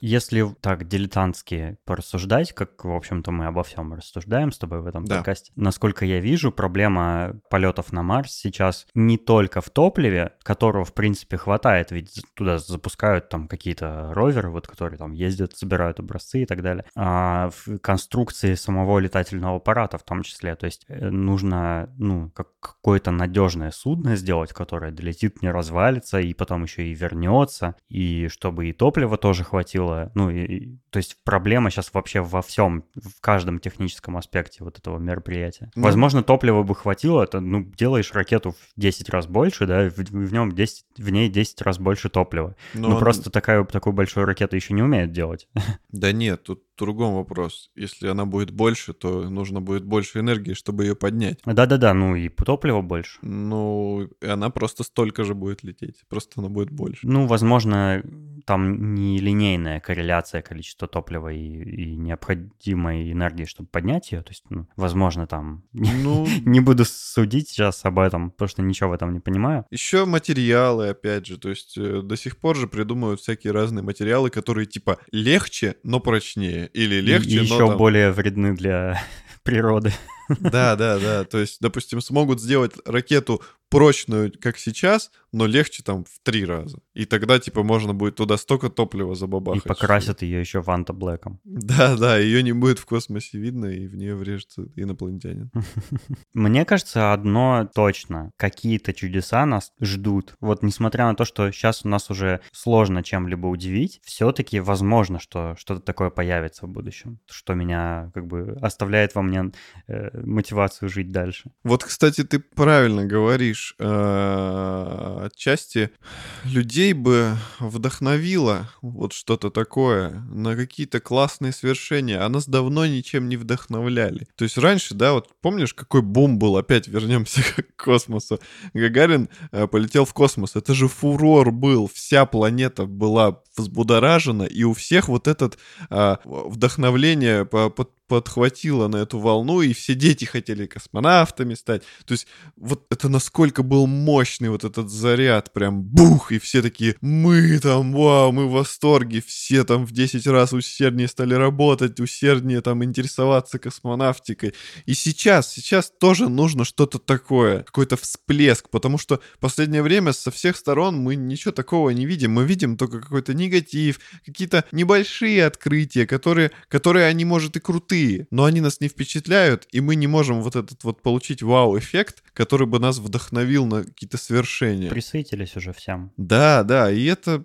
если так дилетантски порассуждать, как, в общем-то, мы обо всем рассуждаем с тобой в этом да. подкасте, насколько я вижу, проблема полетов на Марс сейчас не только в топливе, которого, в принципе, хватает, ведь туда запускают там какие-то роверы, вот, которые там ездят, собирают образцы и так далее, а в конструкции самого летательного аппарата в том числе. То есть э, нужно, ну, как какое-то надежное судно сделать, которое долетит, не развалится, и потом еще и вернется, и чтобы и топлива тоже хватило, было, ну, и, то есть проблема сейчас вообще во всем, в каждом техническом аспекте вот этого мероприятия. Ну, Возможно, топлива бы хватило, это, ну, делаешь ракету в 10 раз больше, да, в, в нем 10, в ней 10 раз больше топлива. Но ну, он... просто такая, такую большую ракету еще не умеет делать. Да нет, тут другом вопрос. Если она будет больше, то нужно будет больше энергии, чтобы ее поднять. Да-да-да, ну и топлива больше. Ну, и она просто столько же будет лететь, просто она будет больше. Ну, возможно, там не линейная корреляция количества топлива и, и необходимой энергии, чтобы поднять ее. То есть, ну, возможно, там... Ну... не буду судить сейчас об этом, потому что ничего в этом не понимаю. Еще материалы, опять же. То есть э, до сих пор же придумывают всякие разные материалы, которые типа легче, но прочнее или легче, и, но еще там... более вредны для природы. Да, да, да. То есть, допустим, смогут сделать ракету прочную, как сейчас, но легче там в три раза. И тогда, типа, можно будет туда столько топлива забабахать. И покрасят ее еще ванта блэком. Да, да, ее не будет в космосе видно, и в нее врежется инопланетянин. Мне кажется, одно точно. Какие-то чудеса нас ждут. Вот несмотря на то, что сейчас у нас уже сложно чем-либо удивить, все-таки возможно, что что-то такое появится в будущем, что меня как бы оставляет во мне э, мотивацию жить дальше. Вот, кстати, ты правильно говоришь э, отчасти людей бы вдохновило вот что-то такое на какие-то классные свершения, а нас давно ничем не вдохновляли. То есть раньше, да, вот помнишь, какой бум был, опять вернемся к космосу. Гагарин э, полетел в космос, это же фурор был, вся планета была взбудоражена, и у всех вот этот э, вдохновление по, подхватила на эту волну, и все дети хотели космонавтами стать. То есть вот это насколько был мощный вот этот заряд, прям бух, и все такие, мы там, вау, мы в восторге, все там в 10 раз усерднее стали работать, усерднее там интересоваться космонавтикой. И сейчас, сейчас тоже нужно что-то такое, какой-то всплеск, потому что в последнее время со всех сторон мы ничего такого не видим, мы видим только какой-то негатив, какие-то небольшие открытия, которые, которые они, может, и крутые, крутые, но они нас не впечатляют, и мы не можем вот этот вот получить вау-эффект, который бы нас вдохновил на какие-то свершения. Присытились уже всем. Да, да, и это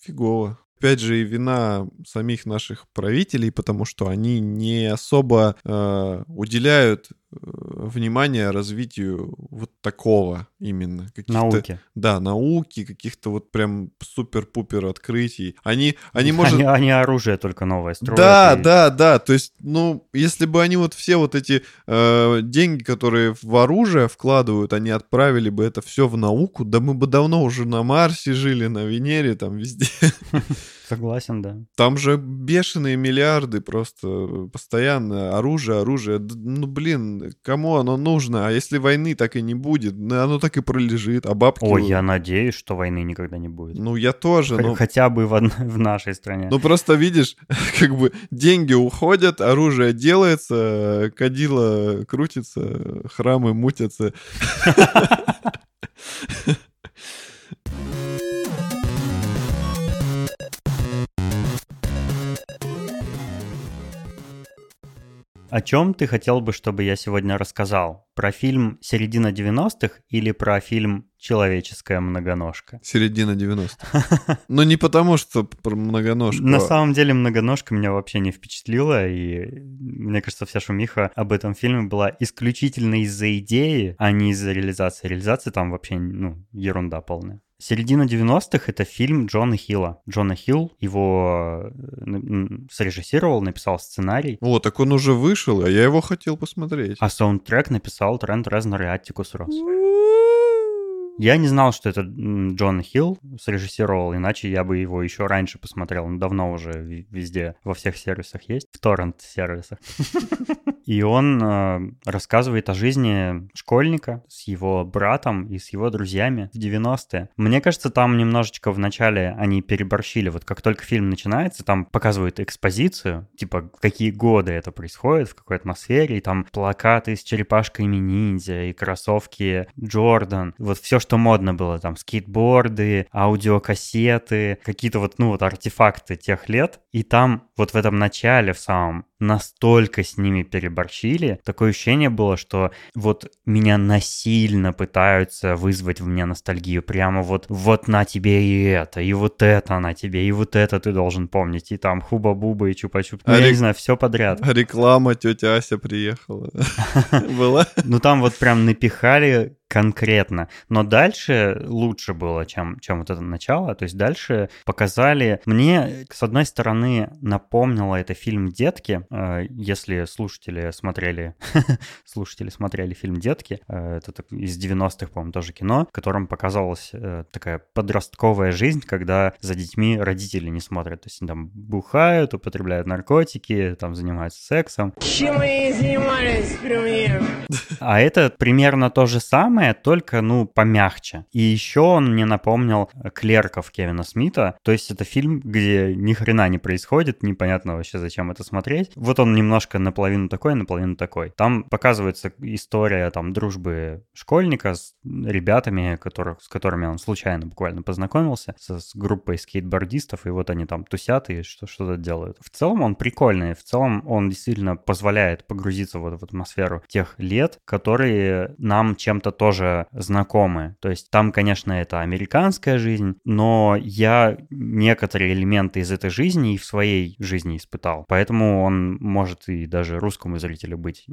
фигово опять же, и вина самих наших правителей, потому что они не особо э, уделяют внимание развитию вот такого именно. Науки. Да, науки, каких-то вот прям супер-пупер открытий. Они, они может... Они, они оружие только новое строят. Да, и... да, да. То есть, ну, если бы они вот все вот эти э, деньги, которые в оружие вкладывают, они отправили бы это все в науку, да мы бы давно уже на Марсе жили, на Венере, там везде. Согласен, да. Там же бешеные миллиарды просто постоянно. Оружие, оружие. Ну, блин, кому оно нужно? А если войны так и не будет, ну, оно так и пролежит, а бабки... Ой, я надеюсь, что войны никогда не будет. Ну, я тоже. Х- но... Хотя бы в, в нашей стране. Ну, просто видишь, как бы деньги уходят, оружие делается, кадила крутится, храмы мутятся. О чем ты хотел бы, чтобы я сегодня рассказал? Про фильм «Середина 90-х» или про фильм «Человеческая многоножка»? Середина 90-х. Но не потому, что про многоножку. На самом деле многоножка меня вообще не впечатлила, и мне кажется, вся шумиха об этом фильме была исключительно из-за идеи, а не из-за реализации. Реализация там вообще, ну, ерунда полная. Середина 90-х — это фильм Джона Хилла. Джона Хилл его э, срежиссировал, написал сценарий. О, так он уже вышел, а я его хотел посмотреть. А саундтрек написал Трент Резнер и Аттикус Росс. Я не знал, что это Джон Хилл срежиссировал, иначе я бы его еще раньше посмотрел. Он давно уже везде, во всех сервисах есть, в торрент-сервисах. И он э, рассказывает о жизни школьника с его братом и с его друзьями в 90-е. Мне кажется, там немножечко в начале они переборщили. Вот как только фильм начинается, там показывают экспозицию, типа, какие годы это происходит, в какой атмосфере, и там плакаты с черепашками ниндзя и кроссовки Джордан. Вот все, что модно было, там, скейтборды, аудиокассеты, какие-то вот, ну, вот артефакты тех лет. И там вот в этом начале, в самом, настолько с ними переборчили. Такое ощущение было, что вот меня насильно пытаются вызвать в меня ностальгию. Прямо вот, вот на тебе и это, и вот это на тебе, и вот это ты должен помнить. И там хуба-буба и чупа-чуп. Ну, а я рек... не знаю, все подряд. А реклама тетя Ася приехала. Была? Ну там вот прям напихали конкретно. Но дальше лучше было, чем, чем вот это начало. То есть дальше показали... Мне, с одной стороны, напомнило это фильм «Детки». Э, если слушатели смотрели... слушатели смотрели фильм «Детки», э, это из 90-х, по-моему, тоже кино, в котором показалась э, такая подростковая жизнь, когда за детьми родители не смотрят. То есть они там бухают, употребляют наркотики, там занимаются сексом. Чем мы занимались при мне? А это примерно то же самое, только, ну, помягче. И еще он мне напомнил «Клерков» Кевина Смита. То есть это фильм, где ни хрена не происходит, непонятно вообще, зачем это смотреть. Вот он немножко наполовину такой, наполовину такой. Там показывается история там дружбы школьника с ребятами, которых, с которыми он случайно буквально познакомился, с, с группой скейтбордистов, и вот они там тусят и что, что-то делают. В целом он прикольный, в целом он действительно позволяет погрузиться вот в атмосферу тех лет, которые нам чем-то тоже знакомы. То есть там, конечно, это американская жизнь, но я некоторые элементы из этой жизни и в своей жизни испытал. Поэтому он может и даже русскому зрителю быть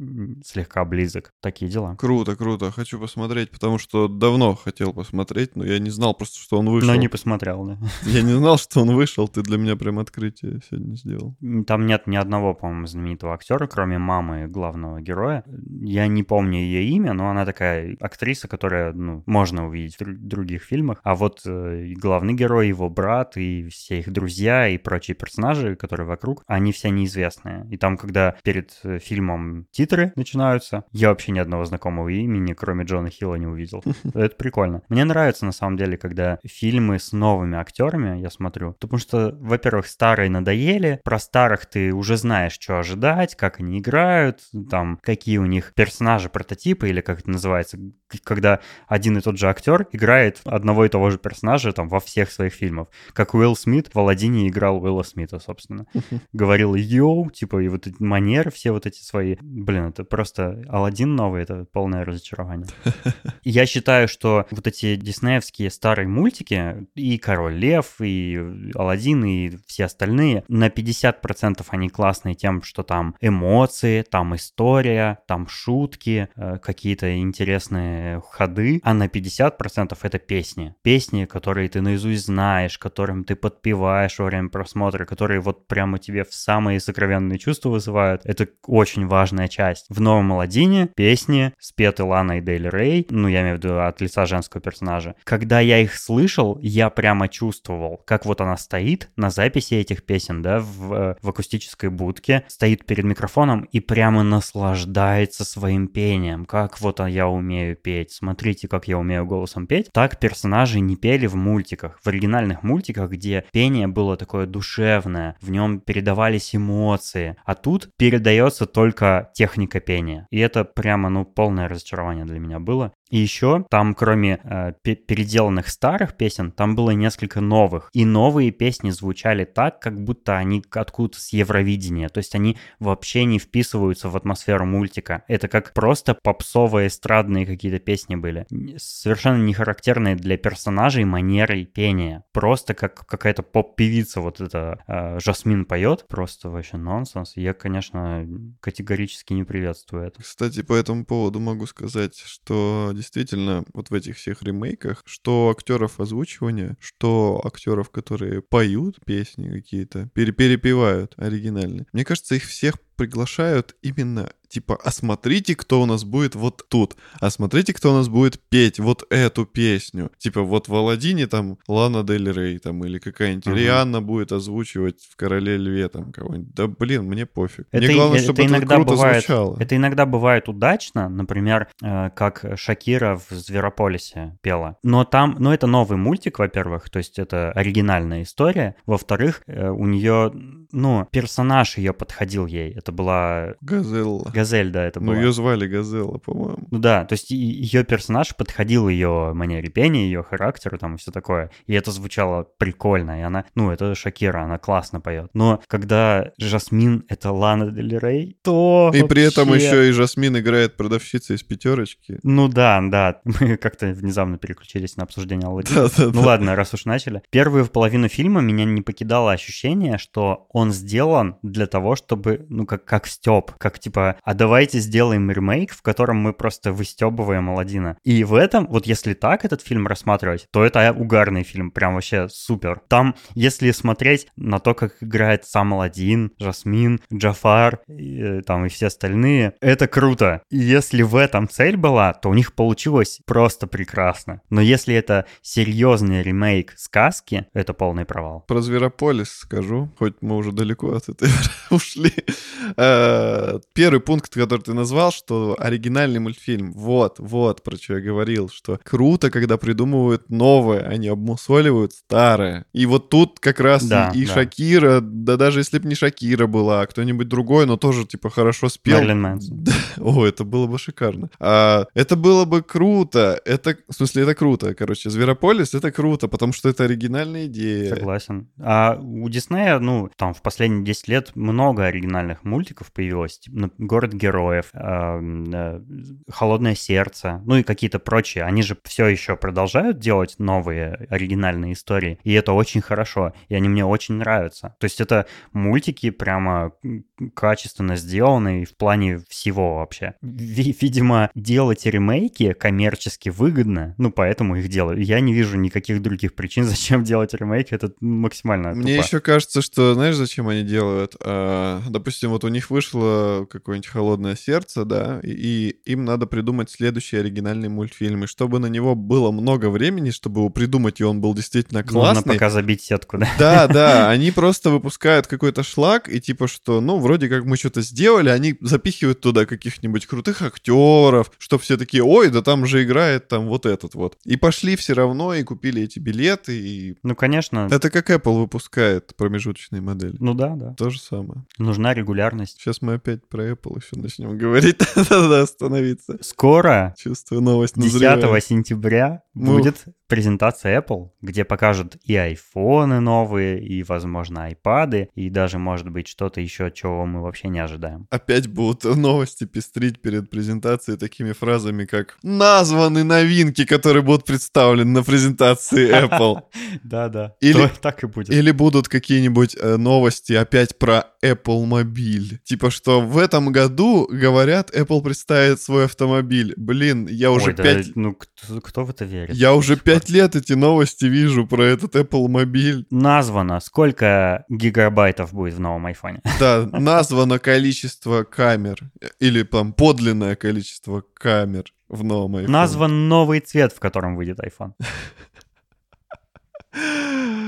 слегка близок. Такие дела. Круто, круто. Хочу посмотреть, потому что давно хотел посмотреть, но я не знал просто, что он вышел. Но не посмотрел, да. Я не знал, что он вышел. Ты для меня прям открытие сегодня сделал. Там нет ни одного, по-моему, знаменитого актера, кроме мамы главного героя. Я не помню ее имя, но она такая актриса, которая, ну, можно увидеть в других фильмах. А вот э, главный герой, его брат и все их друзья и прочие персонажи, которые вокруг, они все неизвестные. И там, когда перед э, фильмом титры начинаются, я вообще ни одного знакомого имени, кроме Джона Хилла, не увидел. Это прикольно. Мне нравится, на самом деле, когда фильмы с новыми актерами я смотрю, потому что, во-первых, старые надоели, про старых ты уже знаешь, что ожидать, как они играют, там, какие у них персонажи, прототипы, или как это называется, когда один и тот же актер играет одного и того же персонажа там во всех своих фильмах. Как Уилл Смит в «Аладдине» играл Уилла Смита, собственно. Говорил «йоу», типа, и вот эти манеры все вот эти свои. Блин, это просто «Аладдин» новый, это полное разочарование. Я считаю, что вот эти диснеевские старые мультики, и «Король Лев», и «Аладдин», и все остальные, на 50% они классные тем, что там эмоции, там история, там шутки, э, какие-то интересные ходы, а на 50% это песни. Песни, которые ты наизусть знаешь, которым ты подпеваешь во время просмотра, которые вот прямо тебе в самые сокровенные чувства вызывают. Это очень важная часть. В «Новом Аладдине» песни спеты Лана и Дейли Рэй, ну, я имею в виду от лица женского персонажа. Когда я их слышал, я прямо чувствовал, как вот она стоит на записи этих песен, да, в, э, в акустической будке, стоит перед микрофоном и прямо наслаждается своим пением. Как вот я умею петь. Смотрите, как я умею голосом петь. Так персонажи не пели в мультиках. В оригинальных мультиках, где пение было такое душевное, в нем передавались эмоции. А тут передается только техника пения. И это прямо, ну, полное разочарование для меня было. И еще там, кроме э, переделанных старых песен, там было несколько новых. И новые песни звучали так, как будто они откуда-то с Евровидения. То есть они вообще не вписываются в атмосферу мультика. Это как просто попсовые эстрадные какие-то песни были. Совершенно не характерные для персонажей манеры пения. Просто как какая-то поп-певица вот эта э, Жасмин поет. Просто вообще нонсенс. Я, конечно, категорически не приветствую это. Кстати, по этому поводу могу сказать, что действительно вот в этих всех ремейках, что актеров озвучивания, что актеров, которые поют песни какие-то, перепевают оригинальные. Мне кажется, их всех приглашают именно типа, а смотрите, кто у нас будет вот тут, а смотрите, кто у нас будет петь вот эту песню. Типа, вот в Аладдине там Лана Дель Рей там или какая-нибудь uh-huh. Рианна будет озвучивать в Короле Льве там кого-нибудь. Да блин, мне пофиг. Это, мне главное, это чтобы это иногда круто бывает, звучало. Это иногда бывает удачно, например, э, как Шакира в Зверополисе пела. Но там, ну это новый мультик, во-первых, то есть это оригинальная история. Во-вторых, э, у нее, ну, персонаж ее подходил ей. Это была... Газелла. Газель, да, это Ну, была. ее звали Газелла, по-моему. Ну да, то есть ее персонаж подходил ее манере пения, ее характеру там и все такое. И это звучало прикольно. И она, ну, это Шакира, она классно поет. Но когда Жасмин — это Лана Дель Рей, то И при этом вообще- еще и Жасмин играет продавщица из пятерочки. Ну да, да, мы как-то внезапно переключились на обсуждение Алладина. Да-да-да. Ну ладно, раз уж начали. Первую половину фильма меня не покидало ощущение, что он сделан для того, чтобы, ну, как, как Степ, как типа, а давайте сделаем ремейк, в котором мы просто выстебываем Алладина. И в этом, вот если так этот фильм рассматривать, то это угарный фильм, прям вообще супер. Там, если смотреть на то, как играет сам Алладин, Жасмин, Джафар, и, э, там и все остальные, это круто. И если в этом цель была, то у них получилось просто прекрасно. Но если это серьезный ремейк сказки, это полный провал. Про Зверополис скажу, хоть мы уже далеко от этой ушли. Э, Первый пункт пункт, который ты назвал, что оригинальный мультфильм. Вот, вот, про что я говорил, что круто, когда придумывают новое, они обмусоливают старое. И вот тут как раз Да, и, и да. Шакира, да даже если бы не Шакира была, а кто-нибудь другой, но тоже типа хорошо спел. Мерлин Мэнсон. Да. О, это было бы шикарно. А, это было бы круто. Это, в смысле, это круто. Короче, Зверополис это круто, потому что это оригинальная идея. Согласен. А у Диснея, ну, там в последние 10 лет много оригинальных мультиков появилось. Ну, «Город героев», эм, э, «Холодное сердце», ну и какие-то прочие. Они же все еще продолжают делать новые оригинальные истории, и это очень хорошо, и они мне очень нравятся. То есть это мультики прямо качественно сделанные в плане всего вообще. Ви- видимо, делать ремейки коммерчески выгодно, ну поэтому их делаю. Я не вижу никаких других причин, зачем делать ремейки, это максимально Мне тупо. еще кажется, что знаешь, зачем они делают? А, допустим, вот у них вышло какое-нибудь холодное сердце, да, и, и им надо придумать следующий оригинальный мультфильм. И чтобы на него было много времени, чтобы его придумать, и он был действительно Нужно классный. пока забить сетку, да? Да, да, они просто выпускают какой-то шлак, и типа что, ну, вроде как мы что-то сделали, они запихивают туда каких-нибудь крутых актеров, что все такие, ой, да там же играет там вот этот вот. И пошли все равно, и купили эти билеты, и... Ну, конечно, Это как Apple выпускает промежуточные модели. ну да, да. То же самое. Нужна регулярность. Сейчас мы опять про Apple еще начнем говорить. Надо остановиться. Скоро, Чувствую, новость 10 назревает. сентября, Ну. будет презентация Apple, где покажут и айфоны новые, и, возможно, айпады, и даже, может быть, что-то еще, чего мы вообще не ожидаем. Опять будут новости пестрить перед презентацией такими фразами, как «Названы новинки, которые будут представлены на презентации Apple». Да-да, так и будет. Или будут какие-нибудь э, новости опять про Apple мобиль. Типа, что в этом году, говорят, Apple представит свой автомобиль. Блин, я уже пять... ну кто в это верит? Я уже пять лет эти новости вижу про этот Apple мобиль. Названо, сколько гигабайтов будет в новом айфоне. Да, названо количество камер. Или там подлинное количество камер в новом iPhone. Назван новый цвет, в котором выйдет iPhone.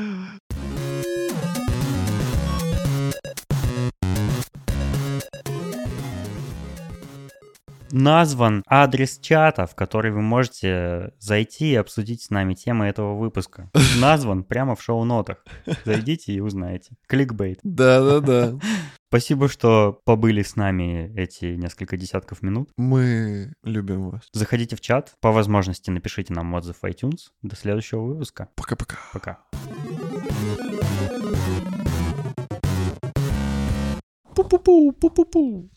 Назван адрес чата, в который вы можете зайти и обсудить с нами темы этого выпуска. Назван прямо в шоу-нотах. Зайдите и узнаете. Кликбейт. Да-да-да. Спасибо, что побыли с нами эти несколько десятков минут. Мы любим вас. Заходите в чат. По возможности напишите нам отзыв в iTunes. До следующего выпуска. Пока-пока. Пока. Пу-пу-пу, пу-пу-пу.